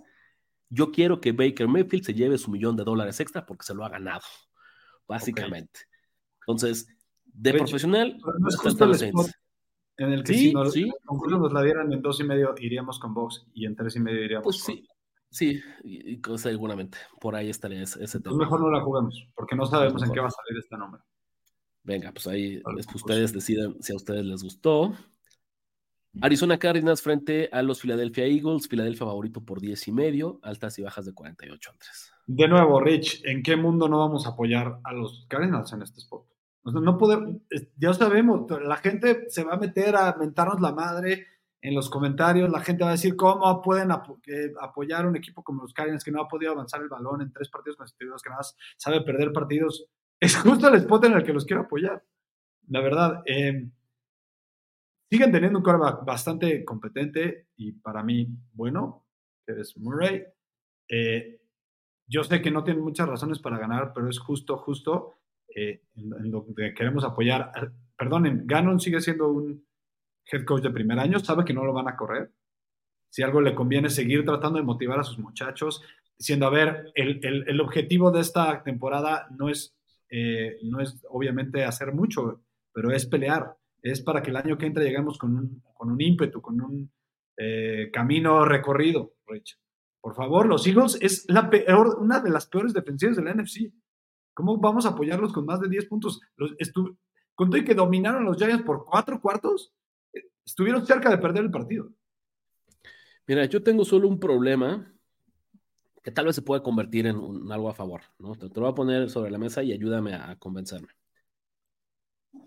Yo quiero que Baker Mayfield se lleve su millón de dólares extra porque se lo ha ganado, básicamente. Entonces, de profesional, no es justo el en el que si nos, nos la dieran en dos y medio iríamos con Box y en tres y medio iríamos pues sí, sí, y, seguramente por ahí estaría ese, pues tema. mejor no la jugamos porque no sabemos en qué va a salir este nombre. Venga, pues ahí es que ustedes deciden si a ustedes les gustó. Arizona Cardinals frente a los Philadelphia Eagles. Philadelphia favorito por 10 y medio, altas y bajas de 48 3. De nuevo, Rich, ¿en qué mundo no vamos a apoyar a los Cardinals en este spot? No podemos, ya sabemos, la gente se va a meter a mentarnos la madre en los comentarios, la gente va a decir cómo pueden apoyar a un equipo como los Cardinals que no ha podido avanzar el balón en tres partidos consecutivos, que nada más sabe perder partidos es justo el spot en el que los quiero apoyar. La verdad, em, siguen teniendo un quarterback bastante competente y para mí bueno, que es Murray. Eh, yo sé que no tienen muchas razones para ganar, pero es justo, justo eh, en, que queremos apoyar. Perdonen, Gannon sigue siendo un head coach de primer año, sabe que no lo van a correr. Si algo le conviene seguir tratando de motivar a sus muchachos, diciendo, a ver, el, objetivo de esta temporada no es eh, no es obviamente hacer mucho, pero es pelear. Es para que el año que entra lleguemos con un, con un ímpetu, con un eh, camino recorrido, Rich. Por favor, los Eagles es la peor, una de las peores defensivas de la NFC. ¿Cómo vamos a apoyarlos con más de 10 puntos? Los con todo y que dominaron los Giants por cuatro cuartos, eh, estuvieron cerca de perder el partido. Mira, yo tengo solo un problema que tal vez se puede convertir en, algo a favor, ¿no? Te, lo voy a poner sobre la mesa y ayúdame a, convencerme.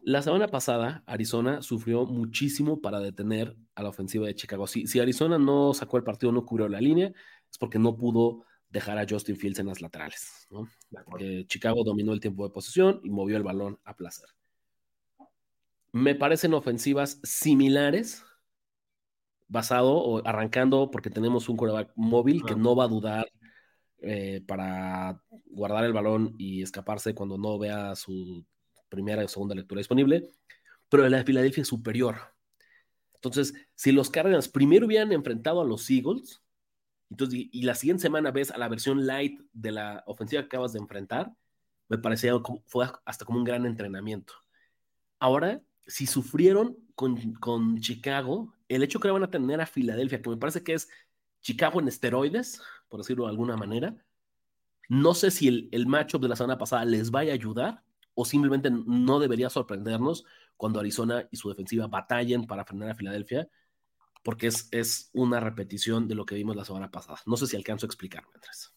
La semana pasada, Arizona sufrió muchísimo para detener a la ofensiva de Chicago. Si, si, Arizona no sacó el partido, no cubrió la línea, es porque no pudo dejar a Justin Fields en las laterales. ¿no? Chicago dominó el tiempo de posesión y movió el balón a placer. Me parecen ofensivas similares basado o arrancando porque tenemos un quarterback móvil que no va a dudar eh, para guardar el balón y escaparse cuando no vea su primera o segunda lectura disponible, pero la de Filadelfia es superior. Entonces, si los Cardinals primero hubieran enfrentado a los Eagles, entonces, y, la siguiente semana ves a la versión light de la ofensiva que acabas de enfrentar, me parecía fue hasta como un gran entrenamiento. Ahora, si sufrieron con, con Chicago, el hecho que van a tener a Filadelfia, que me parece que es Chicago en esteroides, por decirlo de alguna manera, no sé si el, el matchup de la semana pasada les vaya a ayudar o simplemente no debería sorprendernos cuando Arizona y su defensiva batallen para frenar a Filadelfia, porque es, es una repetición de lo que vimos la semana pasada. No sé si alcanzo a explicarme, Andrés.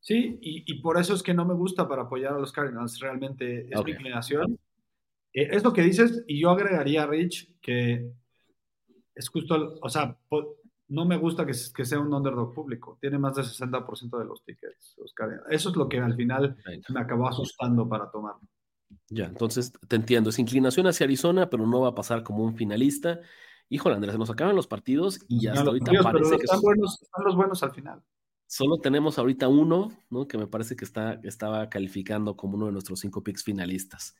Sí, y, y, por eso es que no me gusta para apoyar a los Cardinals, realmente es mi inclinación. Eh, es lo que dices, y yo agregaría, Rich, que es justo, o sea, no me gusta que, que, sea un underdog público. Tiene más del 60% de los tickets. Los Eso es lo que al final me acabó asustando para tomarlo. Ya, entonces te entiendo. Es inclinación hacia Arizona, pero no va a pasar como un finalista. Híjole, Andrés, se nos acaban los partidos y ya hasta ahorita parece que están, buenos, están los buenos al final. Solo tenemos ahorita uno, ¿no? Que me parece que está, estaba calificando como uno de nuestros cinco picks finalistas.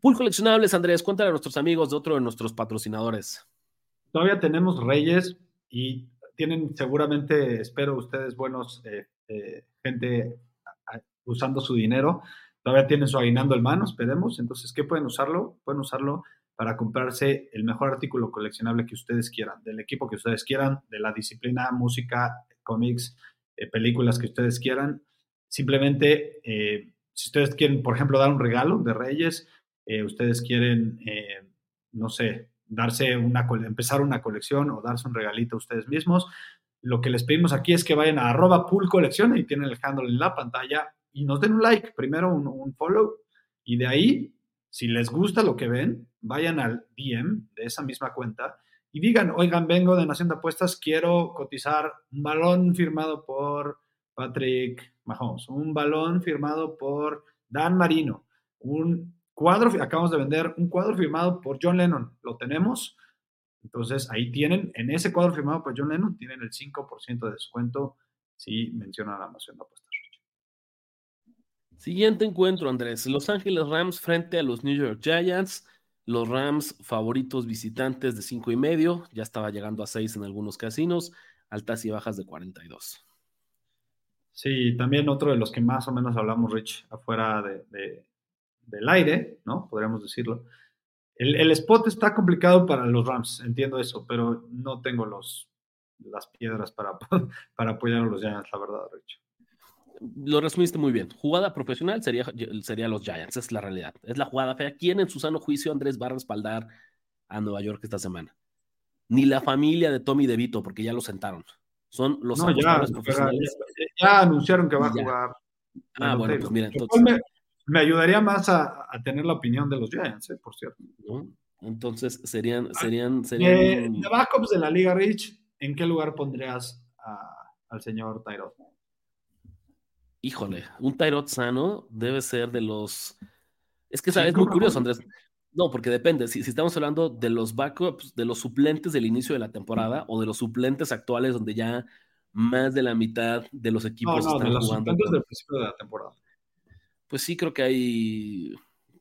Pool coleccionables, Andrés, cuéntale a nuestros amigos de otro de nuestros patrocinadores. Todavía tenemos Reyes y tienen seguramente, espero ustedes, buenos, eh, eh, gente usando su dinero. Todavía tienen su aguinando en mano, esperemos. Entonces, ¿qué pueden usarlo? Pueden usarlo para comprarse el mejor artículo coleccionable que ustedes quieran, del equipo que ustedes quieran, de la disciplina, música, cómics, eh, películas que ustedes quieran. Simplemente, si ustedes quieren, por ejemplo, dar un regalo de Reyes, ustedes quieren, no sé, darse una, empezar una colección o darse un regalito a ustedes mismos. Lo que les pedimos aquí es que vayan a arroba pool y tienen el handle en la pantalla y nos den un like, primero un, follow y de ahí, si les gusta lo que ven, vayan al DM de esa misma cuenta y digan, oigan, vengo de Nación de Apuestas, quiero cotizar un balón firmado por Patrick Mahomes, un balón firmado por Dan Marino, un cuadro, acabamos de vender un cuadro firmado por John Lennon, lo tenemos. Entonces ahí tienen, en ese cuadro firmado por John Lennon, tienen el 5% de descuento si mencionan la nación de apuestas. Siguiente encuentro, Andrés. Los Ángeles Rams frente a los New York Giants. Los Rams favoritos visitantes de 5 y medio. Ya estaba llegando a 6 en algunos casinos. Altas y bajas de 42. Sí, también otro de los que más o menos hablamos, Rich, afuera de, del aire, ¿no? Podríamos decirlo. El, spot está complicado para los Rams, entiendo eso, pero no tengo los, las piedras para, para apoyar a los Giants, la verdad, Rich. Lo resumiste muy bien. Jugada profesional sería, sería los Giants, es la realidad. Es la jugada fea. ¿Quién en su sano juicio, Andrés, va a respaldar a Nueva York esta semana? Ni la familia de Tommy DeVito, porque ya lo sentaron. Son los no, ya, profesionales. Ya, anunciaron que va a jugar. Ah, bueno, pues mira, entonces me ayudaría más a, tener la opinión de los Giants, ¿eh? por cierto. Entonces serían, ah, serían, serían... De, backups de la Liga Rich, ¿en qué lugar pondrías al señor Tyrod? Híjole, un Tyrod sano debe ser de los. Es que es muy curioso, Andrés. No, porque depende. Si, si, estamos hablando de los backups, de los suplentes del inicio de la temporada o de los suplentes actuales, donde ya más de la mitad de los equipos no, están de los jugando. Suplentes del principio de la temporada pues sí creo que hay,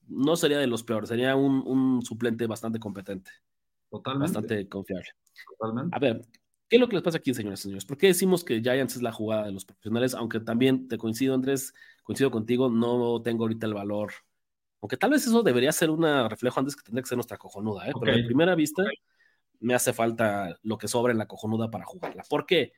no sería de los peores, sería un, suplente bastante competente. Totalmente. Bastante confiable. Totalmente. A ver, ¿qué es lo que les pasa aquí, señores y señores? ¿Por qué decimos que Giants es la jugada de los profesionales? Aunque también te coincido, Andrés, coincido contigo, no tengo ahorita el valor. Aunque tal vez eso debería ser un reflejo antes que tendría que ser nuestra cojonuda, ¿eh? Pero de primera vista me hace falta lo que sobra en la cojonuda para jugarla. ¿Por qué?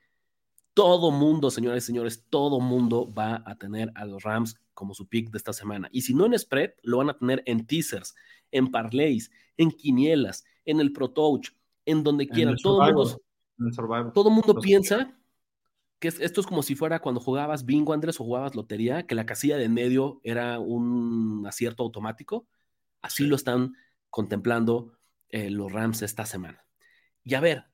Todo mundo, señores y señores, todo mundo va a tener a los Rams como su pick de esta semana. Y si no en spread, lo van a tener en teasers, en parlays, en quinielas, en el Pro Touch, en donde quieran. todo mundo, todo mundo piensa que esto es como si fuera cuando jugabas bingo, Andrés, o jugabas lotería, que la casilla de medio era un acierto automático. Así lo están contemplando eh, los Rams esta semana. Y a ver,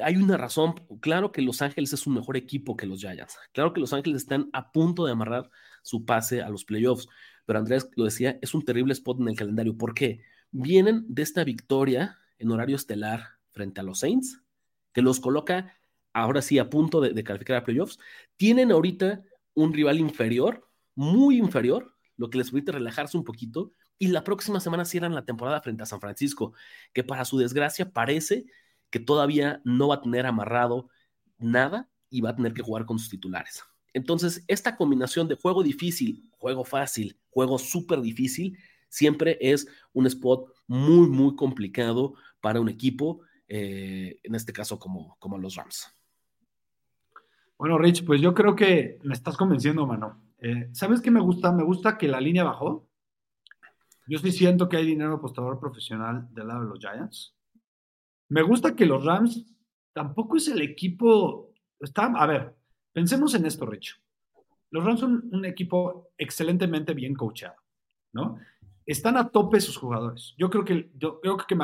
hay una razón. Claro que Los Ángeles es un mejor equipo que los Giants. Claro que Los Ángeles están a punto de amarrar su pase a los playoffs. Pero Andrés lo decía, es un terrible spot en el calendario. ¿Por qué? Vienen de esta victoria en horario estelar frente a los Saints que los coloca ahora sí a punto de, calificar a playoffs. Tienen ahorita un rival inferior, muy inferior, lo que les permite relajarse un poquito. Y la próxima semana cierran la temporada frente a San Francisco, que para su desgracia parece que todavía no va a tener amarrado nada y va a tener que jugar con sus titulares. Entonces, esta combinación de juego difícil, juego fácil, juego súper difícil, siempre es un spot muy, muy complicado para un equipo, eh, en este caso como, como los Rams. Bueno, Rich, pues yo creo que me estás convenciendo, mano. Eh, ¿Sabes qué me gusta? Me gusta que la línea bajó. Yo sí siento que hay dinero apostador profesional del lado de los Giants. Me gusta que los Rams tampoco es el equipo. Está, a ver, pensemos en esto, Rich. Los Rams son un equipo excelentemente bien coachado, ¿no? Están a tope sus jugadores. Yo creo que, yo creo que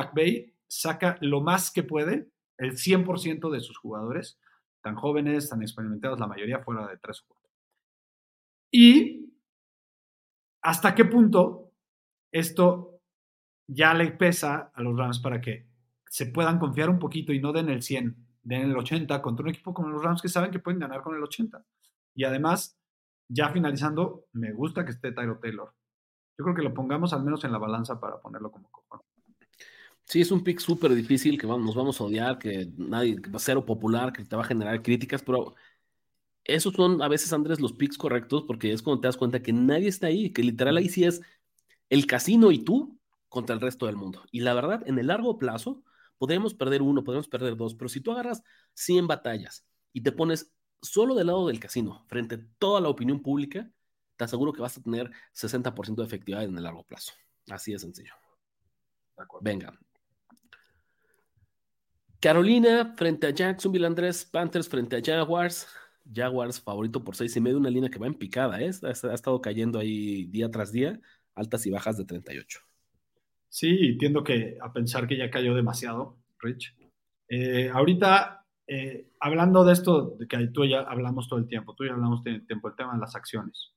saca lo más que puede, el 100% de sus jugadores, tan jóvenes, tan experimentados, la mayoría fuera de tres o cuatro. Y hasta qué punto esto ya le pesa a los Rams para que se puedan confiar un poquito y no den el 100, den el 80 contra un equipo como los Rams que saben que pueden ganar con el 80. Y además, ya finalizando, me gusta que esté Tyro Taylor. Yo creo que lo pongamos al menos en la balanza para ponerlo como cojón. Sí, es un pick súper difícil que vamos, nos vamos a odiar, que nadie va a ser popular, que te va a generar críticas, pero esos son a veces, Andrés, los picks correctos, porque es cuando te das cuenta que nadie está ahí, que literal ahí sí es el casino y tú contra el resto del mundo. Y la verdad, en el largo plazo, podemos perder uno, podemos perder dos, pero si tú agarras 100 batallas y te pones solo del lado del casino, frente a toda la opinión pública, te aseguro que vas a tener 60% de efectividad en el largo plazo. Así de sencillo. Venga. Carolina frente a Jacksonville, Andrés, Panthers frente a Jaguars. Jaguars favorito por seis y medio, una línea que va en picada, ¿eh? ha, estado cayendo ahí día tras día, altas y bajas de 38. Sí, tiendo que a pensar que ya cayó demasiado, Rich. Eh, ahorita, eh, hablando de esto, de que tú ya hablamos todo el tiempo, tú ya hablamos todo el tiempo, el tema de las acciones.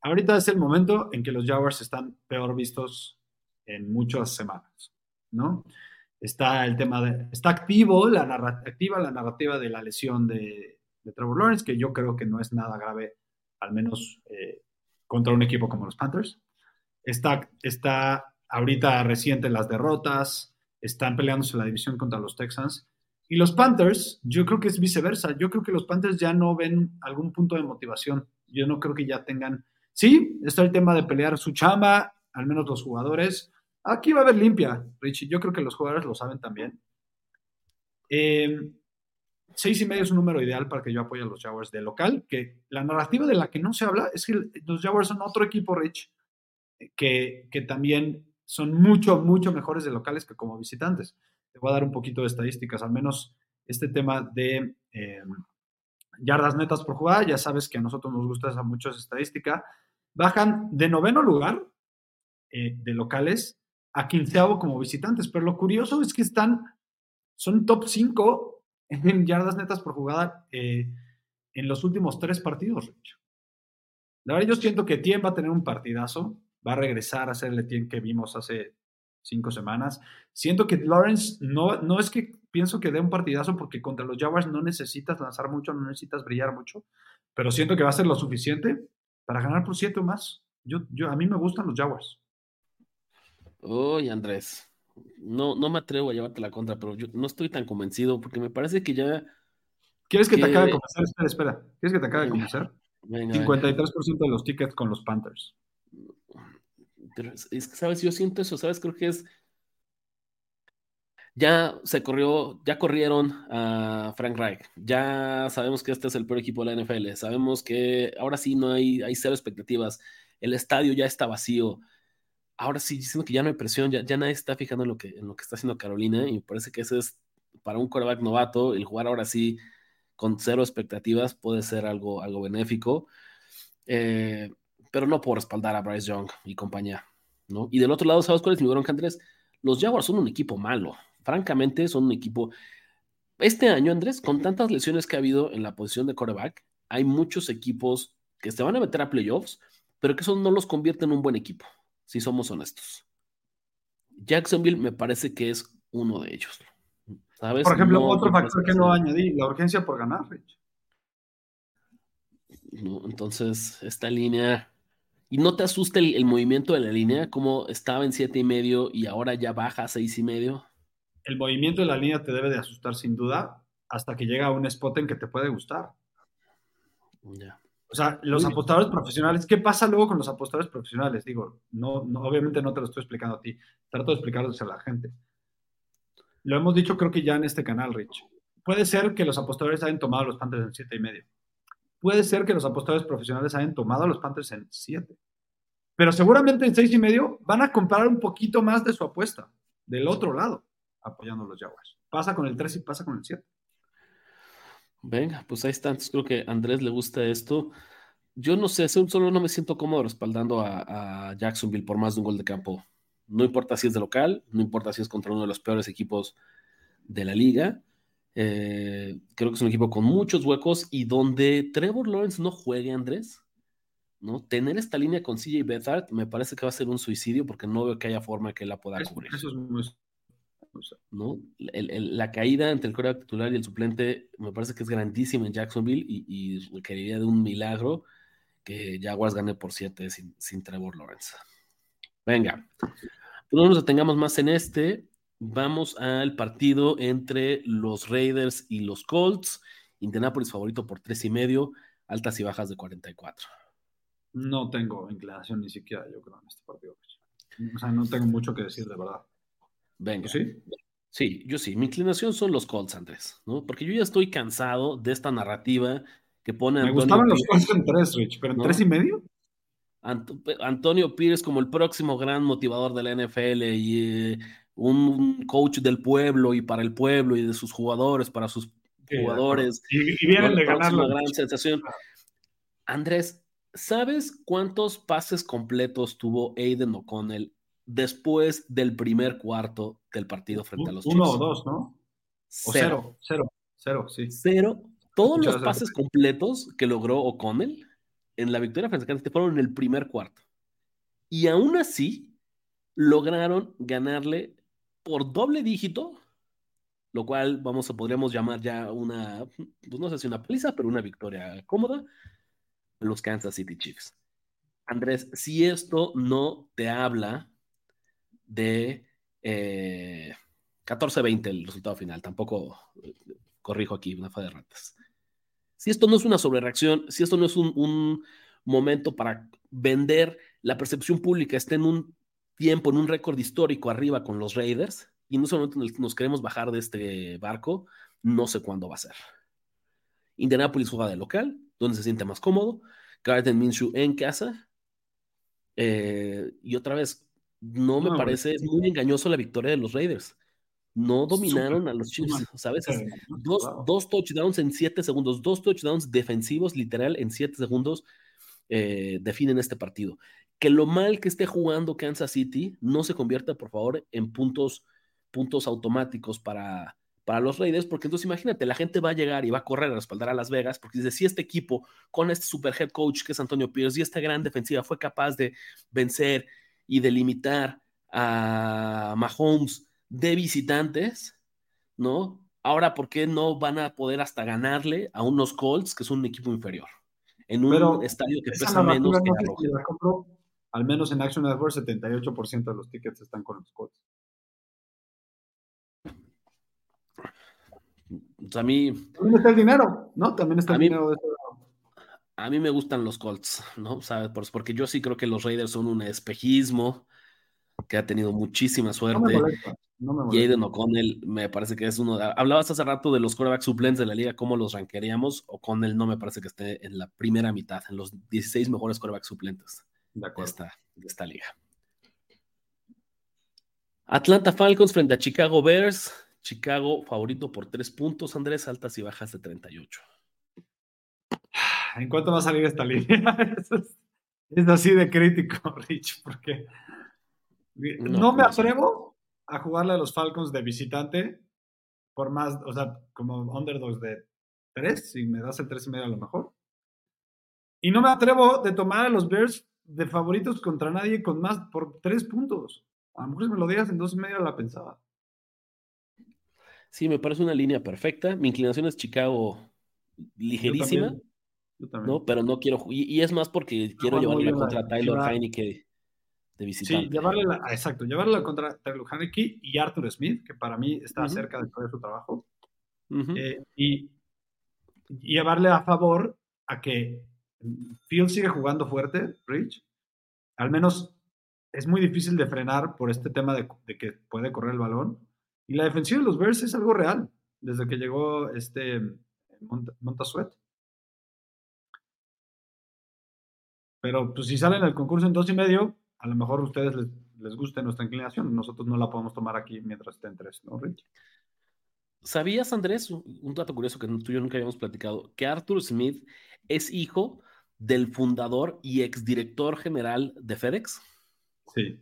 Ahorita es el momento en que los Jaguars están peor vistos en muchas semanas, ¿no? Está el tema de, está activo la, activa la narrativa de la lesión de, de Trevor Lawrence, que yo creo que no es nada grave, al menos eh, contra un equipo como los Panthers. Está, está ahorita reciente las derrotas, están peleándose la división contra los Texans. Y los Panthers, yo creo que es viceversa. Yo creo que los Panthers ya no ven algún punto de motivación. Yo no creo que ya tengan. Sí, está el tema de pelear su chamba, al menos los jugadores. Aquí va a haber limpia, Richie. Yo creo que los jugadores lo saben también. Eh, seis y medio es un número ideal para que yo apoye a los Jaguars de local, que la narrativa de la que no se habla es que los Jaguars son otro equipo rich que, que también son mucho, mucho mejores de locales que como visitantes. Te voy a dar un poquito de estadísticas, al menos este tema de eh, yardas netas por jugada, ya sabes que a nosotros nos gusta esa mucho esa estadística, bajan de noveno lugar eh, de locales a quinceavo como visitantes, pero lo curioso es que están, son top 5 en yardas netas por jugada eh, en los últimos tres partidos, La verdad, yo siento que Tien va a tener un partidazo, va a regresar a ser el Tien que vimos hace cinco semanas. Siento que Lawrence no, no es que pienso que dé un partidazo porque contra los Jaguars no necesitas lanzar mucho, no necesitas brillar mucho, pero siento que va a ser lo suficiente para ganar por siete o más. Yo, yo, a mí me gustan los Jaguars. Uy, Andrés, no, no me atrevo a llevarte la contra, pero yo no estoy tan convencido porque me parece que ya. ¿Quieres que, te acabe de convencer? Espera, espera. ¿Quieres que te acabe de convencer? 53% de los tickets con los Panthers. Pero es, que, ¿sabes? Yo siento eso, ¿sabes? Creo que es. Ya se corrió, ya corrieron a Frank Reich. Ya sabemos que este es el peor equipo de la NFL. Sabemos que ahora sí no hay, hay cero expectativas. El estadio ya está vacío ahora sí diciendo que ya no hay presión, ya, ya nadie está fijando en lo, que, está haciendo Carolina y me parece que eso es para un quarterback novato, el jugar ahora sí con cero expectativas puede ser algo, algo benéfico, eh, pero no puedo respaldar a Bryce Young y compañía, ¿no? Y del otro lado, ¿sabes cuál es mi bronca, Andrés? Los Jaguars son un equipo malo, francamente son un equipo... Este año, Andrés, con tantas lesiones que ha habido en la posición de quarterback, hay muchos equipos que se van a meter a playoffs, pero que eso no los convierte en un buen equipo si somos honestos. Jacksonville me parece que es uno de ellos. ¿Sabes? Por ejemplo, No, otro factor que no añadí, la urgencia por ganar, Rich. no, entonces, esta línea. ¿Y no te asusta el, el movimiento de la línea? Como estaba en siete y medio y ahora ya baja a seis y medio. El movimiento de la línea te debe de asustar sin duda hasta que llega a un spot en que te puede gustar. Ya. O sea, los apostadores profesionales, ¿qué pasa luego con los apostadores profesionales? Digo, no, no, obviamente no te lo estoy explicando a ti, trato de explicarlo a la gente. Lo hemos dicho creo que ya en este canal, Rich. Puede ser que los apostadores hayan tomado los Panthers en siete y medio. Puede ser que los apostadores profesionales hayan tomado los Panthers en 7. Pero seguramente en seis y medio van a comprar un poquito más de su apuesta, del otro lado, apoyando a los Jaguars. Pasa con el 3 y pasa con el 7. Venga, pues ahí está. Entonces creo que a Andrés le gusta esto. Yo no sé, solo no me siento cómodo respaldando a, a Jacksonville por más de un gol de campo. No importa si es de local, no importa si es contra uno de los peores equipos de la liga. Eh, creo que es un equipo con muchos huecos y donde Trevor Lawrence no juegue, Andrés, ¿no? Tener esta línea con CJ Beathard me parece que va a ser un suicidio porque no veo que haya forma que la pueda cubrir. eso es muy... ¿no? La caída entre el coreback titular y el suplente me parece que es grandísima en Jacksonville y, y requeriría de un milagro que Jaguars gane por 7 sin, sin Trevor Lawrence. Venga, pues no nos detengamos más en este. Vamos al partido entre los Raiders y los Colts. Indianapolis favorito por tres y medio, altas y bajas de 44. No tengo inclinación ni siquiera, yo creo, en este partido. O sea, no tengo mucho que decir, de verdad. Venga. ¿Sí? Sí, yo sí. Mi inclinación son los Colts, Andrés, ¿no? Porque yo ya estoy cansado de esta narrativa que pone Me Antonio gustaban los Colts en 3, Rich, pero en ¿No? 3 y medio. Ant- Antonio Pires como el próximo gran motivador de la NFL y eh, un coach del pueblo y para el pueblo y de sus jugadores, para sus Sí, jugadores. Y, y ¿no? vienen La de ganar la gran sensación. Andrés, ¿sabes cuántos pases completos tuvo Aiden O'Connell después del primer cuarto del partido frente a los Uno Chiefs? o dos, ¿no? O Cero. cero, cero, cero, sí. Cero. Todos Muchas los gracias. pases completos que logró O'Connell en la victoria frente a Kansas City fueron en el primer cuarto. Y aún así lograron ganarle por doble dígito, lo cual vamos a podríamos llamar ya una, pues no sé si una paliza, pero una victoria cómoda los Kansas City Chiefs. Andrés, si esto no te habla de eh, 14-20 el resultado final, tampoco eh, corrijo aquí, una fa de ratas. Si esto no es una sobrereacción, si esto no es un, momento para vender, la percepción pública está en un tiempo, en un récord histórico arriba con los Raiders, y no solamente nos queremos bajar de este barco, no sé cuándo va a ser. Indianapolis juega de local, donde se siente más cómodo. Garden Minshew en casa. Eh, y otra vez, no me No, parece, es muy engañoso la victoria de los Raiders. No dominaron a los Chiefs, ¿sabes? Es dos, Wow. dos touchdowns en siete segundos, dos touchdowns defensivos, literal, en siete segundos, eh, definen este partido. Que lo mal que esté jugando Kansas City no se convierta, por favor, en puntos, puntos automáticos para, para los Raiders, porque entonces imagínate, la gente va a llegar y va a correr a respaldar a Las Vegas, porque dice, si este equipo, con este super head coach que es Antonio Pierce y esta gran defensiva fue capaz de vencer y de limitar a Mahomes de visitantes, ¿no? Ahora, ¿por qué no van a poder hasta ganarle a unos Colts, que es un equipo inferior? En un Pero estadio que Esa pesa menos que la roja. compro. Al menos en Action Network, 78% de los tickets están con los Colts. Sea, a mí, También está el dinero, ¿no? También está el mí- dinero de eso. A mí me gustan los Colts, ¿no? Porque yo sí creo que los Raiders son un espejismo que ha tenido muchísima No me suerte. molesta. No me molesta. O'Connell me parece que es uno. Hablabas hace rato de los quarterback suplentes de la liga, cómo los ranquearíamos. O'Connell no me parece que esté en la primera mitad, en los 16 mejores quarterback suplentes De de esta, de esta liga. Atlanta Falcons frente a Chicago Bears. Chicago favorito por tres puntos, Andrés, altas y bajas de 38. ¿En cuánto va a salir esta línea? es, es así de crítico, Rich, porque no, No, me sé. atrevo a jugarle a los Falcons de visitante por más, o sea, como underdogs de 3, si me das el 3 y medio a lo mejor. Y no me atrevo de tomar a los Bears de favoritos contra nadie con más por 3 puntos. A lo mejor si me lo digas en 2 y medio la pensaba. Sí, me parece una línea perfecta. Mi inclinación es Chicago ligerísima, Yo también. ¿no? Pero no quiero. Y, y es más porque quiero bien contra la- Tyler lleva- Heineke de visitante. Sí, llevarle la, ah, exacto, llevarle la contra Taylor Haneke y Arthur Smith, que para mí está cerca de todo su trabajo. Eh, y, y llevarle a favor a que Field sigue jugando fuerte, Rich. Al menos es muy difícil de frenar por este tema de, de que puede correr el balón. Y la defensiva de los Bears es algo real, desde que llegó este Mont Montasuet. Pero pues si salen el concurso en dos y medio, a lo mejor a ustedes les, les guste nuestra inclinación. Nosotros no la podemos tomar aquí mientras estén tres, ¿no, Rich? ¿Sabías, Andrés, un dato curioso que tú y yo nunca habíamos platicado, que Arthur Smith es hijo del fundador y exdirector general de FedEx? Sí.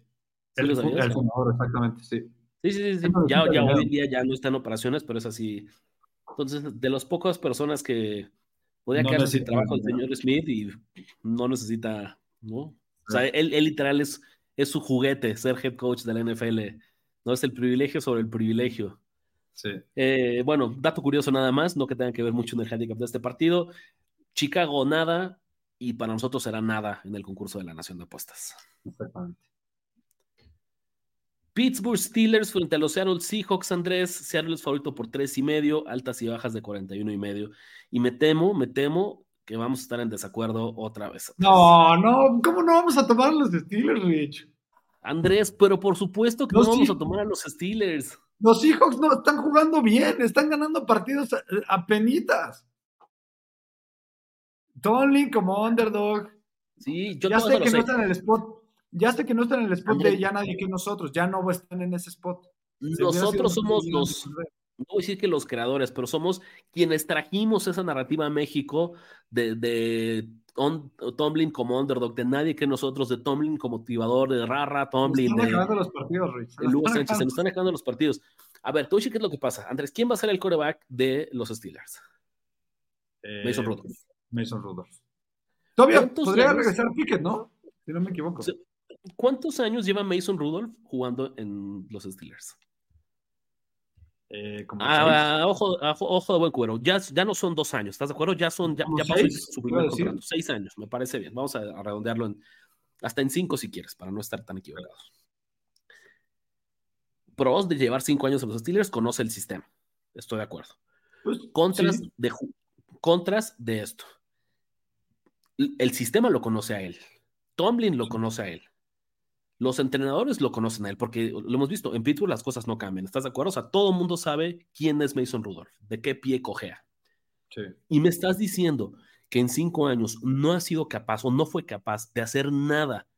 ¿Sí el, el fundador, exactamente, sí. Sí, sí, sí, Ya, ya hoy en día ya no está en operaciones, pero es así. Entonces, de las pocas personas que podría No quedarse sin trabajo el señor Smith y no necesita, ¿no? O sea, él, él literal es, es su juguete, ser head coach de la NFL. No es el privilegio sobre el privilegio. Sí. Eh, bueno, dato curioso nada más, no que tenga que ver mucho en el handicap de este partido. Chicago nada y para nosotros será nada en el concurso de la Nación de Apuestas. Exactamente. Pittsburgh Steelers frente a los Seattle Seahawks, Andrés. Seattle es favorito por tres y medio, altas y bajas de 41 y medio. Y me temo, me temo que vamos a estar en desacuerdo otra vez. No, no, ¿cómo no vamos a tomar los Steelers, Rich? Andrés, pero por supuesto que No, no, vamos a tomar a los Steelers. Los Seahawks no están jugando bien, están ganando partidos a, a penitas. Tomlin como underdog. Sí, yo ya sé que no sé. están en el spot. Ya sé que no están en el spot de ya nadie que nosotros. Ya no están en ese spot. Se Nosotros somos los, no voy a decir que los creadores, pero somos quienes trajimos esa narrativa a México de, de on- Tomlin como underdog, de nadie que nosotros, de Tomlin como motivador, de Rara, Se Tomlin, están de, acabando los partidos, Rich. Se Lugo Sánchez, se nos están acabando los partidos. A ver, tú qué es lo que pasa. Andrés, ¿quién va a ser el coreback de los Steelers? Eh, Mason Rudolph. Mason Rudolph. Todavía ¿Cuántos podría regresar Pickett, ¿no? Si no me equivoco. ¿Cuántos años lleva Mason Rudolph jugando en los Steelers? Eh, como seis. Ah, ojo, de buen cuero. Ya, ya no son dos años, ¿estás de acuerdo? Ya son, ya, ya pasó seis, su primer contrato. Seis años, me parece bien. Vamos a, a redondearlo en, hasta en cinco si quieres, para no estar tan equivocados. Pros de llevar cinco años en los Steelers, conoce el sistema. Estoy de acuerdo. Pues, Contras, sí. de, contras de esto. El sistema lo conoce a él. Tomlin lo conoce a él. Los entrenadores lo conocen a él, porque lo hemos visto, en Pittsburgh las cosas no cambian, ¿estás de acuerdo? O sea, todo el mundo sabe quién es Mason Rudolph, de qué pie cojea. Sí. Y me estás diciendo que en cinco años no ha sido capaz o no fue capaz de hacer nada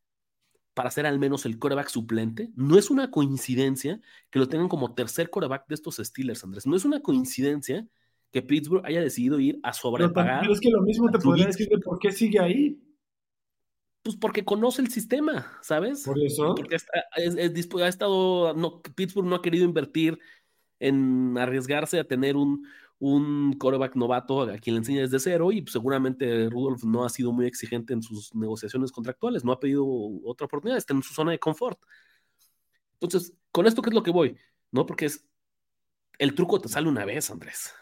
para ser al menos el coreback suplente. No es una coincidencia que lo tengan como tercer coreback de estos Steelers, Andrés. No es una coincidencia que Pittsburgh haya decidido ir a sobrepagar, pero es que lo mismo te podría decir de por qué sigue ahí. Pues porque conoce el sistema, ¿sabes? Por eso. Porque está- es- es dispu- ha estado, no, Pittsburgh no ha querido invertir en arriesgarse a tener un, un coreback novato a quien le enseña desde cero y seguramente Rudolph no ha sido muy exigente en sus negociaciones contractuales, no ha pedido otra oportunidad, está en su zona de confort. Entonces, con esto, ¿qué es lo que voy? ¿No? Porque es, el truco te sale una vez, Andrés.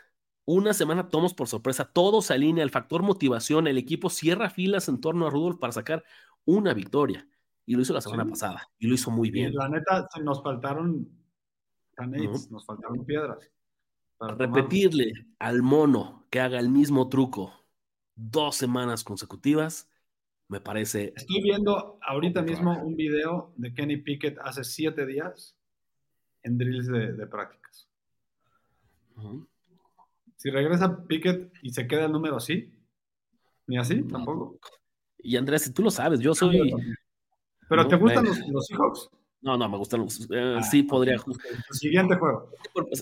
Una semana tomos por sorpresa, todo se alinea, el factor motivación, el equipo cierra filas en torno a Rudolph para sacar una victoria. Y lo hizo la semana Sí. pasada, y lo hizo muy Y bien. la neta, nos faltaron No. nos faltaron piedras. para. Repetirle al mono que haga el mismo truco dos semanas consecutivas, me parece Estoy viendo ahorita mismo un video de Kenny Pickett hace siete días en drills de, de prácticas. Si regresa Pickett y se queda el número así, ni así, No, tampoco. Y Andrés, si tú lo sabes, yo soy. Pero No, ¿te gustan bueno. los, los Seahawks? No, no, me gustan los. eh, Ah, sí, podría. siguiente juego.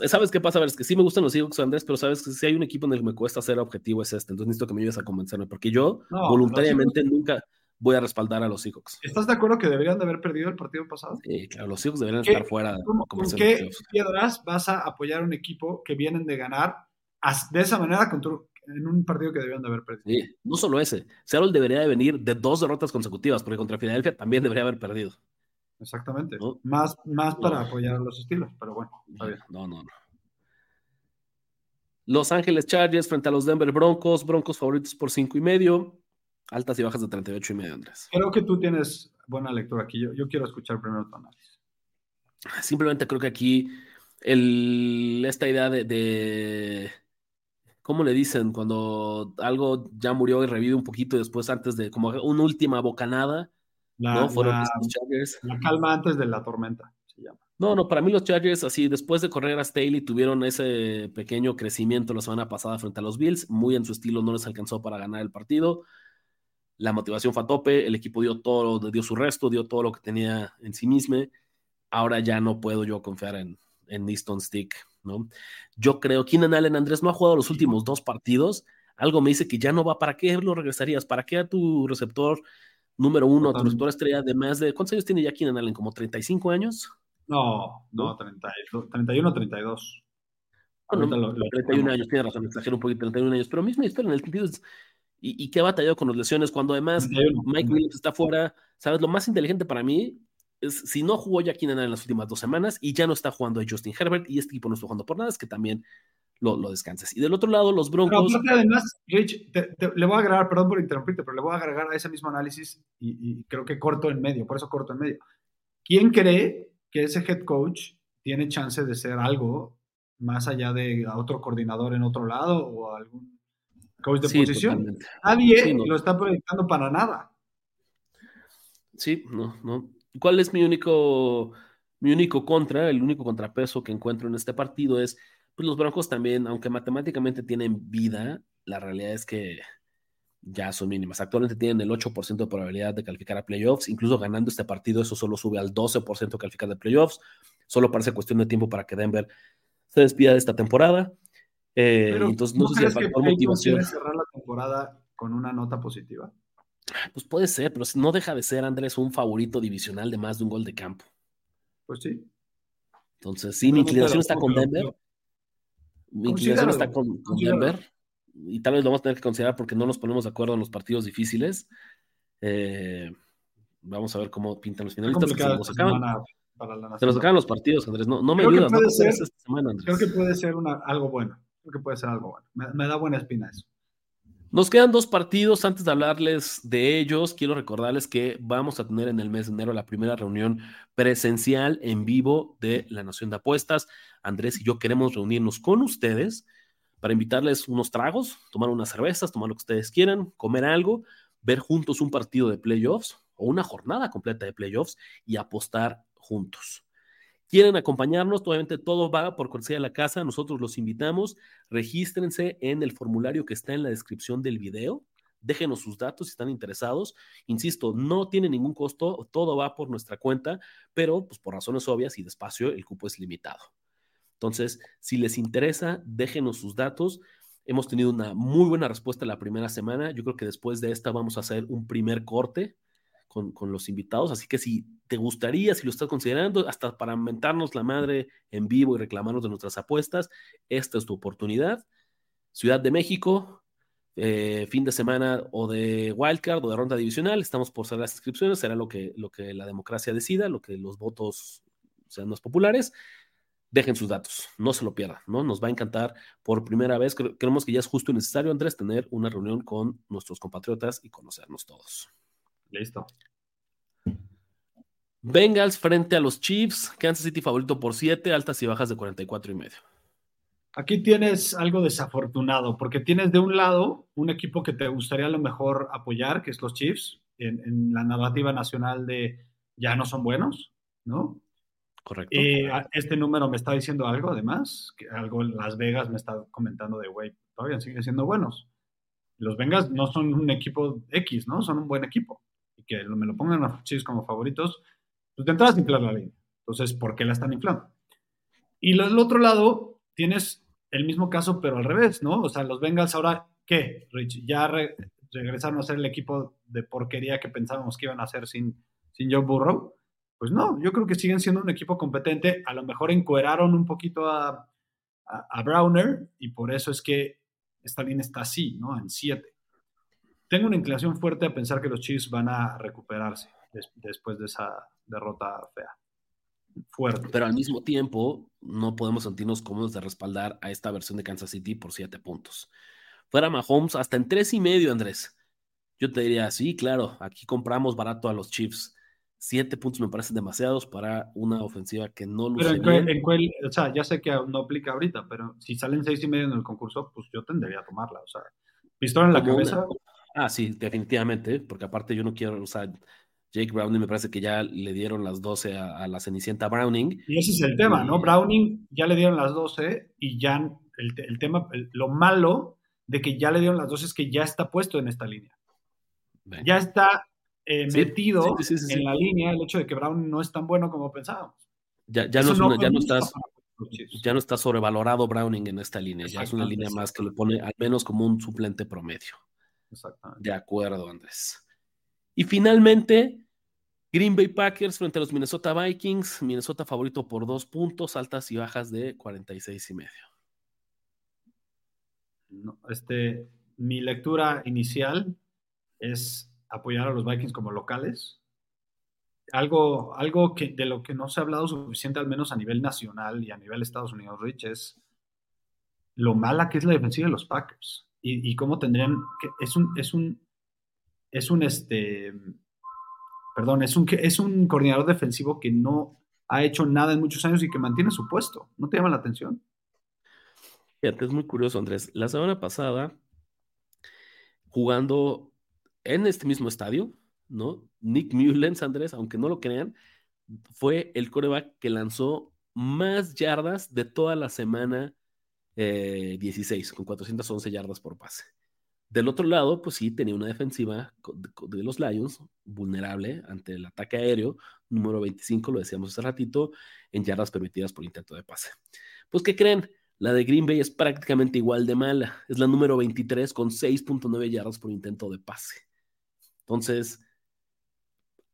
¿Sabes qué pasa? A ver, es que sí me gustan los Seahawks, Andrés, pero sabes que si hay un equipo en el que me cuesta ser objetivo es este. Entonces necesito que me ayudes a convencerme, porque yo No, voluntariamente nunca voy a respaldar a los Seahawks. ¿Estás de acuerdo que deberían de haber perdido el partido pasado? Sí, claro, los Seahawks deberían ¿Qué- estar fuera de ¿Cómo- la ¿Con qué piedras vas a apoyar a un equipo que vienen de ganar de esa manera contra- en un partido que debían de haber perdido? Sí, no solo ese. Seattle debería de venir de dos derrotas consecutivas, porque contra Filadelfia también debería haber perdido. Exactamente. No. Más, más para No. apoyar a los estilos, pero bueno, está bien. No, no, no. Los Ángeles Chargers frente a los Denver Broncos, Broncos favoritos por cinco y medio, altas y bajas de 38 y medio, Andrés. Creo que tú tienes buena lectura aquí. Yo, quiero escuchar primero tu análisis. Simplemente creo que aquí el, esta idea de, ¿cómo le dicen? Cuando algo ya murió y revive un poquito después, antes de como una última bocanada, la, la calma antes de la tormenta, se llama. No, no, para mí los Chargers, así, después de correr a Staley, tuvieron ese pequeño crecimiento la semana pasada frente a los Bills, muy en su estilo, no les alcanzó para ganar el partido. La motivación fue a tope, el equipo dio todo, dio su resto, dio todo lo que tenía en sí mismo. Ahora ya no puedo yo confiar en, en Easton Stick, ¿no? Yo creo, Keenan Allen Andrés no ha jugado los últimos dos partidos. Algo me dice que ya no va. ¿Para qué lo regresarías? ¿Para qué a tu receptor número uno, a tu receptor estrella de más de. ¿Cuántos años tiene ya Keenan Allen? ¿Como 35 años? No, no, 31, 32. Bueno, 31 años, tiene razón, exagero un poquito, 31 años, pero misma historia en el sentido es, y, y que ha batallado con las lesiones, cuando además Mike Williams está fuera, ¿sabes? Lo más inteligente para mí es, si no jugó ya Keenan en las últimas dos semanas y ya no está jugando a Justin Herbert y este equipo no está jugando por nada, es que también lo, lo descanses. Y del otro lado, los Broncos... Pero además, Rich, le voy a agregar, perdón por interrumpirte, pero le voy a agregar a ese mismo análisis y, y creo que corto en medio, por eso corto en medio. ¿Quién cree que ese head coach tiene chance de ser algo más allá de otro coordinador en otro lado o algún coach de posición. Nadie lo está proyectando para nada. Sí, no, no. ¿Cuál es mi único, mi único contra, el único contrapeso que encuentro en este partido es, pues los Broncos también, aunque matemáticamente tienen vida, la realidad es que ya son mínimas. Actualmente tienen el 8% de probabilidad de calificar a playoffs, incluso ganando este partido eso solo sube al 12% de calificar de playoffs. Solo parece cuestión de tiempo para que Denver se despida de esta temporada. Eh, entonces no, sé si el factor motivación. cerrar la temporada con una nota positiva? Pues puede ser, pero no deja de ser Andrés un favorito divisional de más de un gol de campo. Pues sí. Entonces, sí, mi inclinación está con Denver. Mi inclinación está con Denver y tal vez lo vamos a tener que considerar porque no nos ponemos de acuerdo en los partidos difíciles. Eh, vamos a ver cómo pintan los finalistas. Se nos, acaban, se nos acaban los partidos, Andrés. No, no me ayudas, no. Creo que puede ser una, algo bueno. Creo que puede ser algo bueno. Me, me da buena espina eso. Nos quedan dos partidos. Antes de hablarles de ellos, quiero recordarles que vamos a tener en el mes de enero la primera reunión presencial en vivo de la Nación de Apuestas. Andrés y yo queremos reunirnos con ustedes para invitarles unos tragos, tomar unas cervezas, tomar lo que ustedes quieran, comer algo, ver juntos un partido de playoffs o una jornada completa de playoffs y apostar juntos. ¿Quieren acompañarnos? Obviamente todo va por cortesía de la casa. Nosotros los invitamos. Regístrense en el formulario que está en la descripción del video. Déjenos sus datos si están interesados. Insisto, no tiene ningún costo, todo va por nuestra cuenta, pero pues por razones obvias y despacio el cupo es limitado. Entonces, si les interesa, déjenos sus datos. Hemos tenido una muy buena respuesta la primera semana. Yo creo que después de esta vamos a hacer un primer corte con, los invitados. Así que si te gustaría, si lo estás considerando, hasta para mentarnos la madre en vivo y reclamarnos de nuestras apuestas, esta es tu oportunidad. Ciudad de México, eh, fin de semana o de wildcard o de ronda divisional. Estamos por cerrar las inscripciones. Será lo que, lo que la democracia decida, lo que los votos sean más populares dejen sus datos, no se lo pierdan, ¿no? Nos va a encantar por primera vez, creemos que ya es justo y necesario, Andrés, tener una reunión con nuestros compatriotas y conocernos todos. Listo. Bengals frente a los Chiefs, Kansas City favorito por 7, altas y bajas de 44 y medio. Aquí tienes algo desafortunado, porque tienes de un lado un equipo que te gustaría a lo mejor apoyar, que es los Chiefs, en, en la narrativa nacional de ya no son buenos, ¿no? Correcto. Y este número me está diciendo algo, además, que algo en Las Vegas me está comentando de, güey, todavía siguen siendo buenos. Los Vengas no son un equipo X, ¿no? Son un buen equipo. Y que me lo pongan a Chiefs como favoritos, pues de entrada inflar la línea. Entonces, ¿por qué la están inflando? Y del otro lado, tienes el mismo caso, pero al revés, ¿no? O sea, los Bengals ahora, ¿qué, Rich? Ya regresaron a ser el equipo de porquería que pensábamos que iban a ser sin, sin Joe Burrow. Pues no, yo creo que siguen siendo un equipo competente. A lo mejor encueraron un poquito a, Browner y por eso es que esta línea está así, ¿no? En 7. Tengo una inclinación fuerte a pensar que los Chiefs van a recuperarse después de esa derrota fea. fuerte. Pero al mismo tiempo, no podemos sentirnos cómodos de respaldar a esta versión de Kansas City por siete puntos. Fuera Mahomes, hasta en tres y medio, Andrés. Yo te diría, sí, claro, aquí compramos barato a los Chiefs. Siete puntos me parecen demasiados para una ofensiva que no Pero luce en, bien. cuál- en cuál- o sea, ya sé que no aplica ahorita, pero si salen seis y medio en el concurso, pues yo tendría a tomarla. O sea, pistola en la Como una- cabeza. Ah, sí, definitivamente, porque aparte yo no quiero, o sea, Jake Browning me parece que ya le dieron las 12 a, a la Cenicienta Browning. Y ese es el tema, ¿no? Browning ya le dieron las 12 y ya el, el tema, el- lo malo de que ya le dieron las 12 es que ya está puesto en esta línea. Ya está eh, Sí, metido sí, sí, en la línea el hecho de que Brown no es tan bueno como pensábamos. Ya, no, es una- me ya no gusta estás, para los Chiefs. ya no está sobrevalorado Browning en esta línea, ya es una línea más que lo pone al menos como un suplente promedio. Exactamente. De acuerdo, Andrés. Y finalmente, Green Bay Packers frente a los Minnesota Vikings. Minnesota favorito por dos puntos, altas y bajas de 46 y medio. No, este, mi lectura inicial es apoyar a los Vikings como locales. Algo, algo que, de lo que no se ha hablado suficiente, al menos a nivel nacional y a nivel Estados Unidos, Rich, es lo mala que es la defensiva de los Packers y, cómo tendrían que es un es un es un este perdón es un es un coordinador defensivo que no ha hecho nada en muchos años y que mantiene su puesto no te llama la atención Fíjate, es muy curioso, Andrés. La semana pasada, jugando en este mismo estadio, ¿no? Nick Mullens, Andrés, aunque no lo crean, fue el coreback que lanzó más yardas de toda la semana eh, 16, con 411 yardas por pase. Del otro lado, pues sí, tenía una defensiva de los Lions vulnerable ante el ataque aéreo, número 25, lo decíamos hace ratito, en yardas permitidas por intento de pase. Pues, ¿qué creen? La de Green Bay es prácticamente igual de mala. Es la número 23 con 6.9 yardas por intento de pase. Entonces,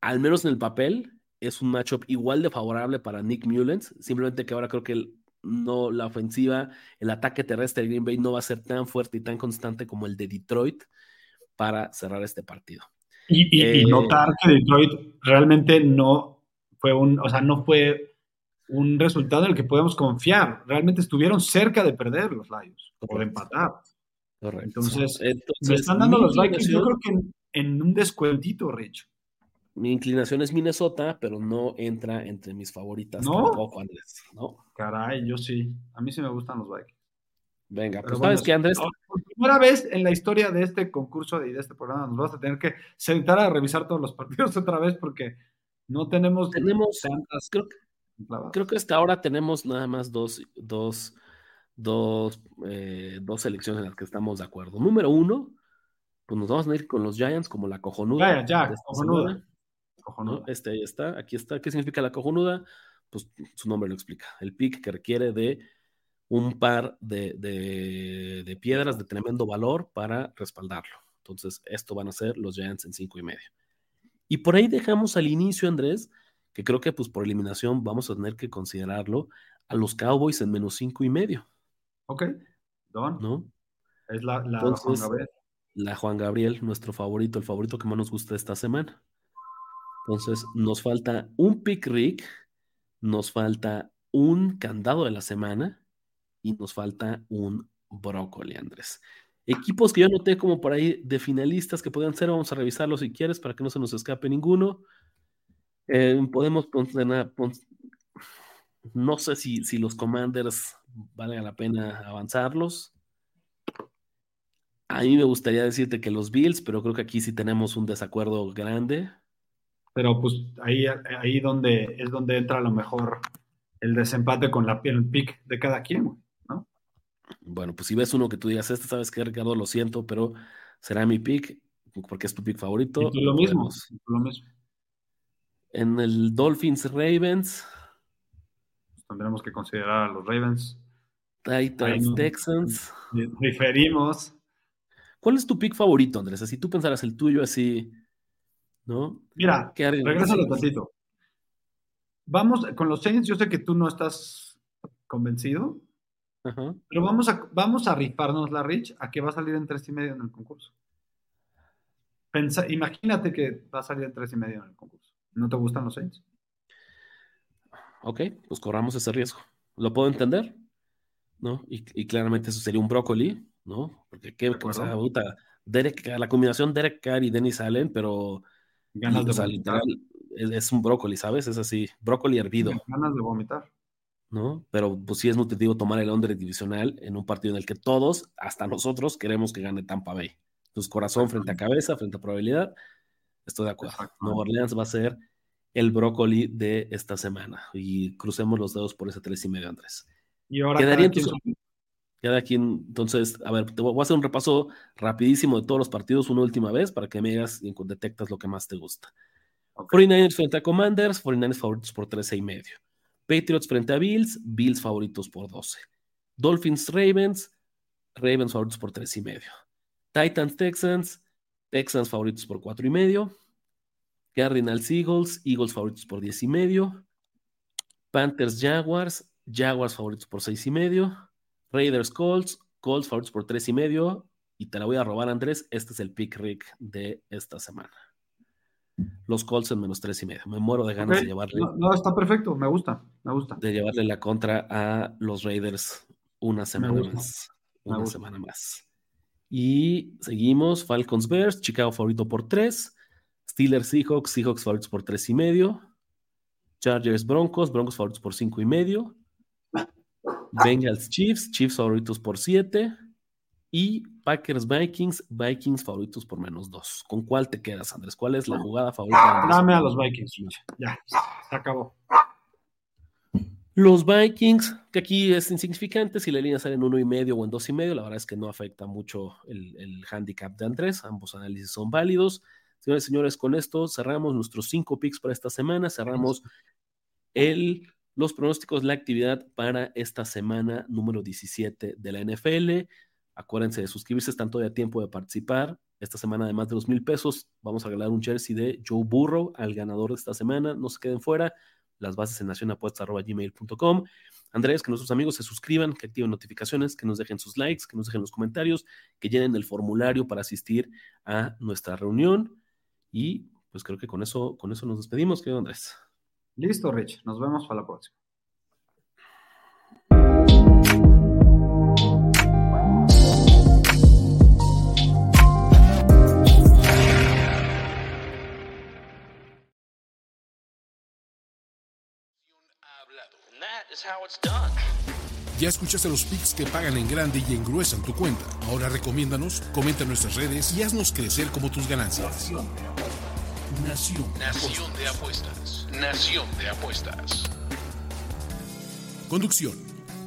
al menos en el papel, es un matchup igual de favorable para Nick Mullens. Simplemente que ahora creo que el- no, la ofensiva, el ataque terrestre de Green Bay no va a ser tan fuerte y tan constante como el de Detroit para cerrar este partido. y, y- y Eh, notar que Detroit realmente no fue un o sea no fue un resultado en el que podemos confiar realmente estuvieron cerca de perder los Lions o de Correcto. empatar Correcto. Entonces, me están dando los Vikings yo creo que en, en un descuentito Rich Mi inclinación es Minnesota, pero no entra entre mis favoritas ¿No? tampoco, Andrés. ¿no? caray yo sí a mí sí me gustan los Vikings Venga, Pero pues bueno, sabes que Andrés, Por primera vez en la historia de este concurso y de este programa nos vas a tener que sentar a revisar todos los partidos otra vez porque no tenemos tenemos, tantas creo, creo que hasta ahora tenemos nada más dos, dos, dos, eh, dos selecciones en las que estamos de acuerdo. Número uno, pues nos vamos a ir con los Giants como la cojonuda. Ya, ya, esta Este ahí está, aquí está. ¿Qué significa la cojonuda? Pues su nombre lo explica. El pick que requiere de un par de, de- de piedras de tremendo valor para respaldarlo. Entonces, esto van a ser los Giants en cinco y medio. Y por ahí dejamos al inicio, Andrés, que creo que pues por eliminación vamos a tener que considerarlo a los Cowboys en menos cinco y medio, Ok, Don. ¿no? Es la, la Entonces, Juan Gabriel. La Juan Gabriel, nuestro favorito, el favorito que más nos gusta esta semana. Entonces, nos falta un pick Rick, nos falta un candado de la semana y nos falta un brócoli, Andrés. Equipos que yo anoté como por ahí de finalistas que podrían ser, vamos a revisarlos si quieres para que no se nos escape ninguno. Eh, podemos poner, pon- no sé si, si los Commanders valga la pena avanzarlos. A mí me gustaría decirte que los Bills, pero creo que aquí sí tenemos un desacuerdo grande. Pero pues ahí, ahí donde es donde entra a lo mejor el desempate con la, el pick de cada quien, ¿no? Bueno, pues si ves uno que tú digas, este sabes que Ricardo, lo siento, pero será mi pick, porque es tu pick favorito. Y tú lo mismo, podemos. y tú lo mismo. En el Dolphins Ravens, Tendremos que considerar a los Ravens. Titans Texans. Diferimos. ¿Cuál es tu pick favorito, Andrés? Si tú pensaras el tuyo así, ¿no? Mira, ¿Qué harías? regrésalo tantito. Vamos con los Saints. Yo sé que tú no estás convencido, Ajá. pero vamos a, vamos a rifarnos la Rich a que va a salir en tres y medio en el concurso. Pensa, imagínate que va a salir en tres y medio en el concurso. ¿No te gustan los Saints? Ok, pues corramos ese riesgo. Lo puedo entender, ¿no? Y, claramente eso sería un brócoli, ¿no? Porque qué cosa, puta, Derek, la combinación Derek Carr y Dennis Allen, pero ganas de vomitar. es, un brócoli, ¿sabes? Es así, brócoli hervido. Ganas de vomitar. ¿No? Pero pues sí es nutritivo tomar el under divisional en un partido en el que todos, hasta nosotros, queremos que gane Tampa Bay. Entonces, corazón frente a cabeza, frente a probabilidad, estoy de acuerdo. Nueva Orleans va a ser el brócoli de esta semana. Y crucemos los dedos por ese tres y medio, Andrés. Y ahora Quedaría cada quien, entonces, a ver, te voy a hacer un repaso rapidísimo de todos los partidos una última vez para que me digas y detectas lo que más te gusta. 49ers frente a Commanders, 49ers favoritos por 13 y medio. Patriots frente a Bills, Bills favoritos por 12. Dolphins Ravens, Ravens favoritos por 3 y medio. Titans Texans, Texans favoritos por 4 y medio. Cardinals Eagles, Eagles favoritos por 10 y medio. Panthers Jaguars, Jaguars favoritos por 6 y medio. Raiders Colts, Colts favoritos por tres y medio. Y te la voy a robar, Andrés. Este es el pick Rick de esta semana. Los Colts en menos tres y medio. Me muero de ganas de llevarle. No, está perfecto. Me gusta. Me gusta. De llevarle la contra a los Raiders una semana más. Una semana más. Y seguimos. Falcons Bears, Chicago favorito por tres. Steelers Seahawks, Seahawks favoritos por tres y medio. Chargers Broncos, Broncos favoritos por cinco y medio. Bengals Chiefs, Chiefs favoritos por 7 y Packers Vikings, Vikings favoritos por menos 2. ¿Con cuál te quedas, Andrés? ¿Cuál es la jugada favorita? Dame a los Vikings, ya, se acabó. Los Vikings, que aquí es insignificante, si la línea sale en uno y medio o en dos y medio, la verdad es que no afecta mucho el, el handicap de Andrés, ambos análisis son válidos. Señores, señores, con esto cerramos nuestros cinco picks para esta semana, cerramos el los pronósticos, la actividad para esta semana número 17 de la NFL. Acuérdense de suscribirse, están todavía a tiempo de participar. Esta semana, de más de dos mil pesos, vamos a regalar un jersey de Joe Burrow al ganador de esta semana. No se queden fuera. Las bases en nacionapuesta.gmail.com. Andrés, que nuestros amigos se suscriban, que activen notificaciones, que nos dejen sus likes, que nos dejen los comentarios, que llenen el formulario para asistir a nuestra reunión. Y pues creo que con eso, con eso nos despedimos, querido Andrés. Listo, Rich. Nos vemos para la próxima. Ya escuchaste los pics que pagan en grande y engruesan tu cuenta. Ahora recomiéndanos, comenta en nuestras redes y haznos crecer como tus ganancias. Nación. Nación de apuestas. Nación de apuestas. Conducción.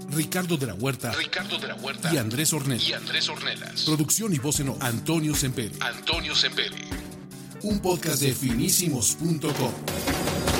Ricardo de la Huerta. Ricardo de la Huerta. Y Andrés Ornelas. Y Andrés Ornelas. Producción y voz en Antonio Semperi. Antonio Semperi. Un podcast de finísimos.com.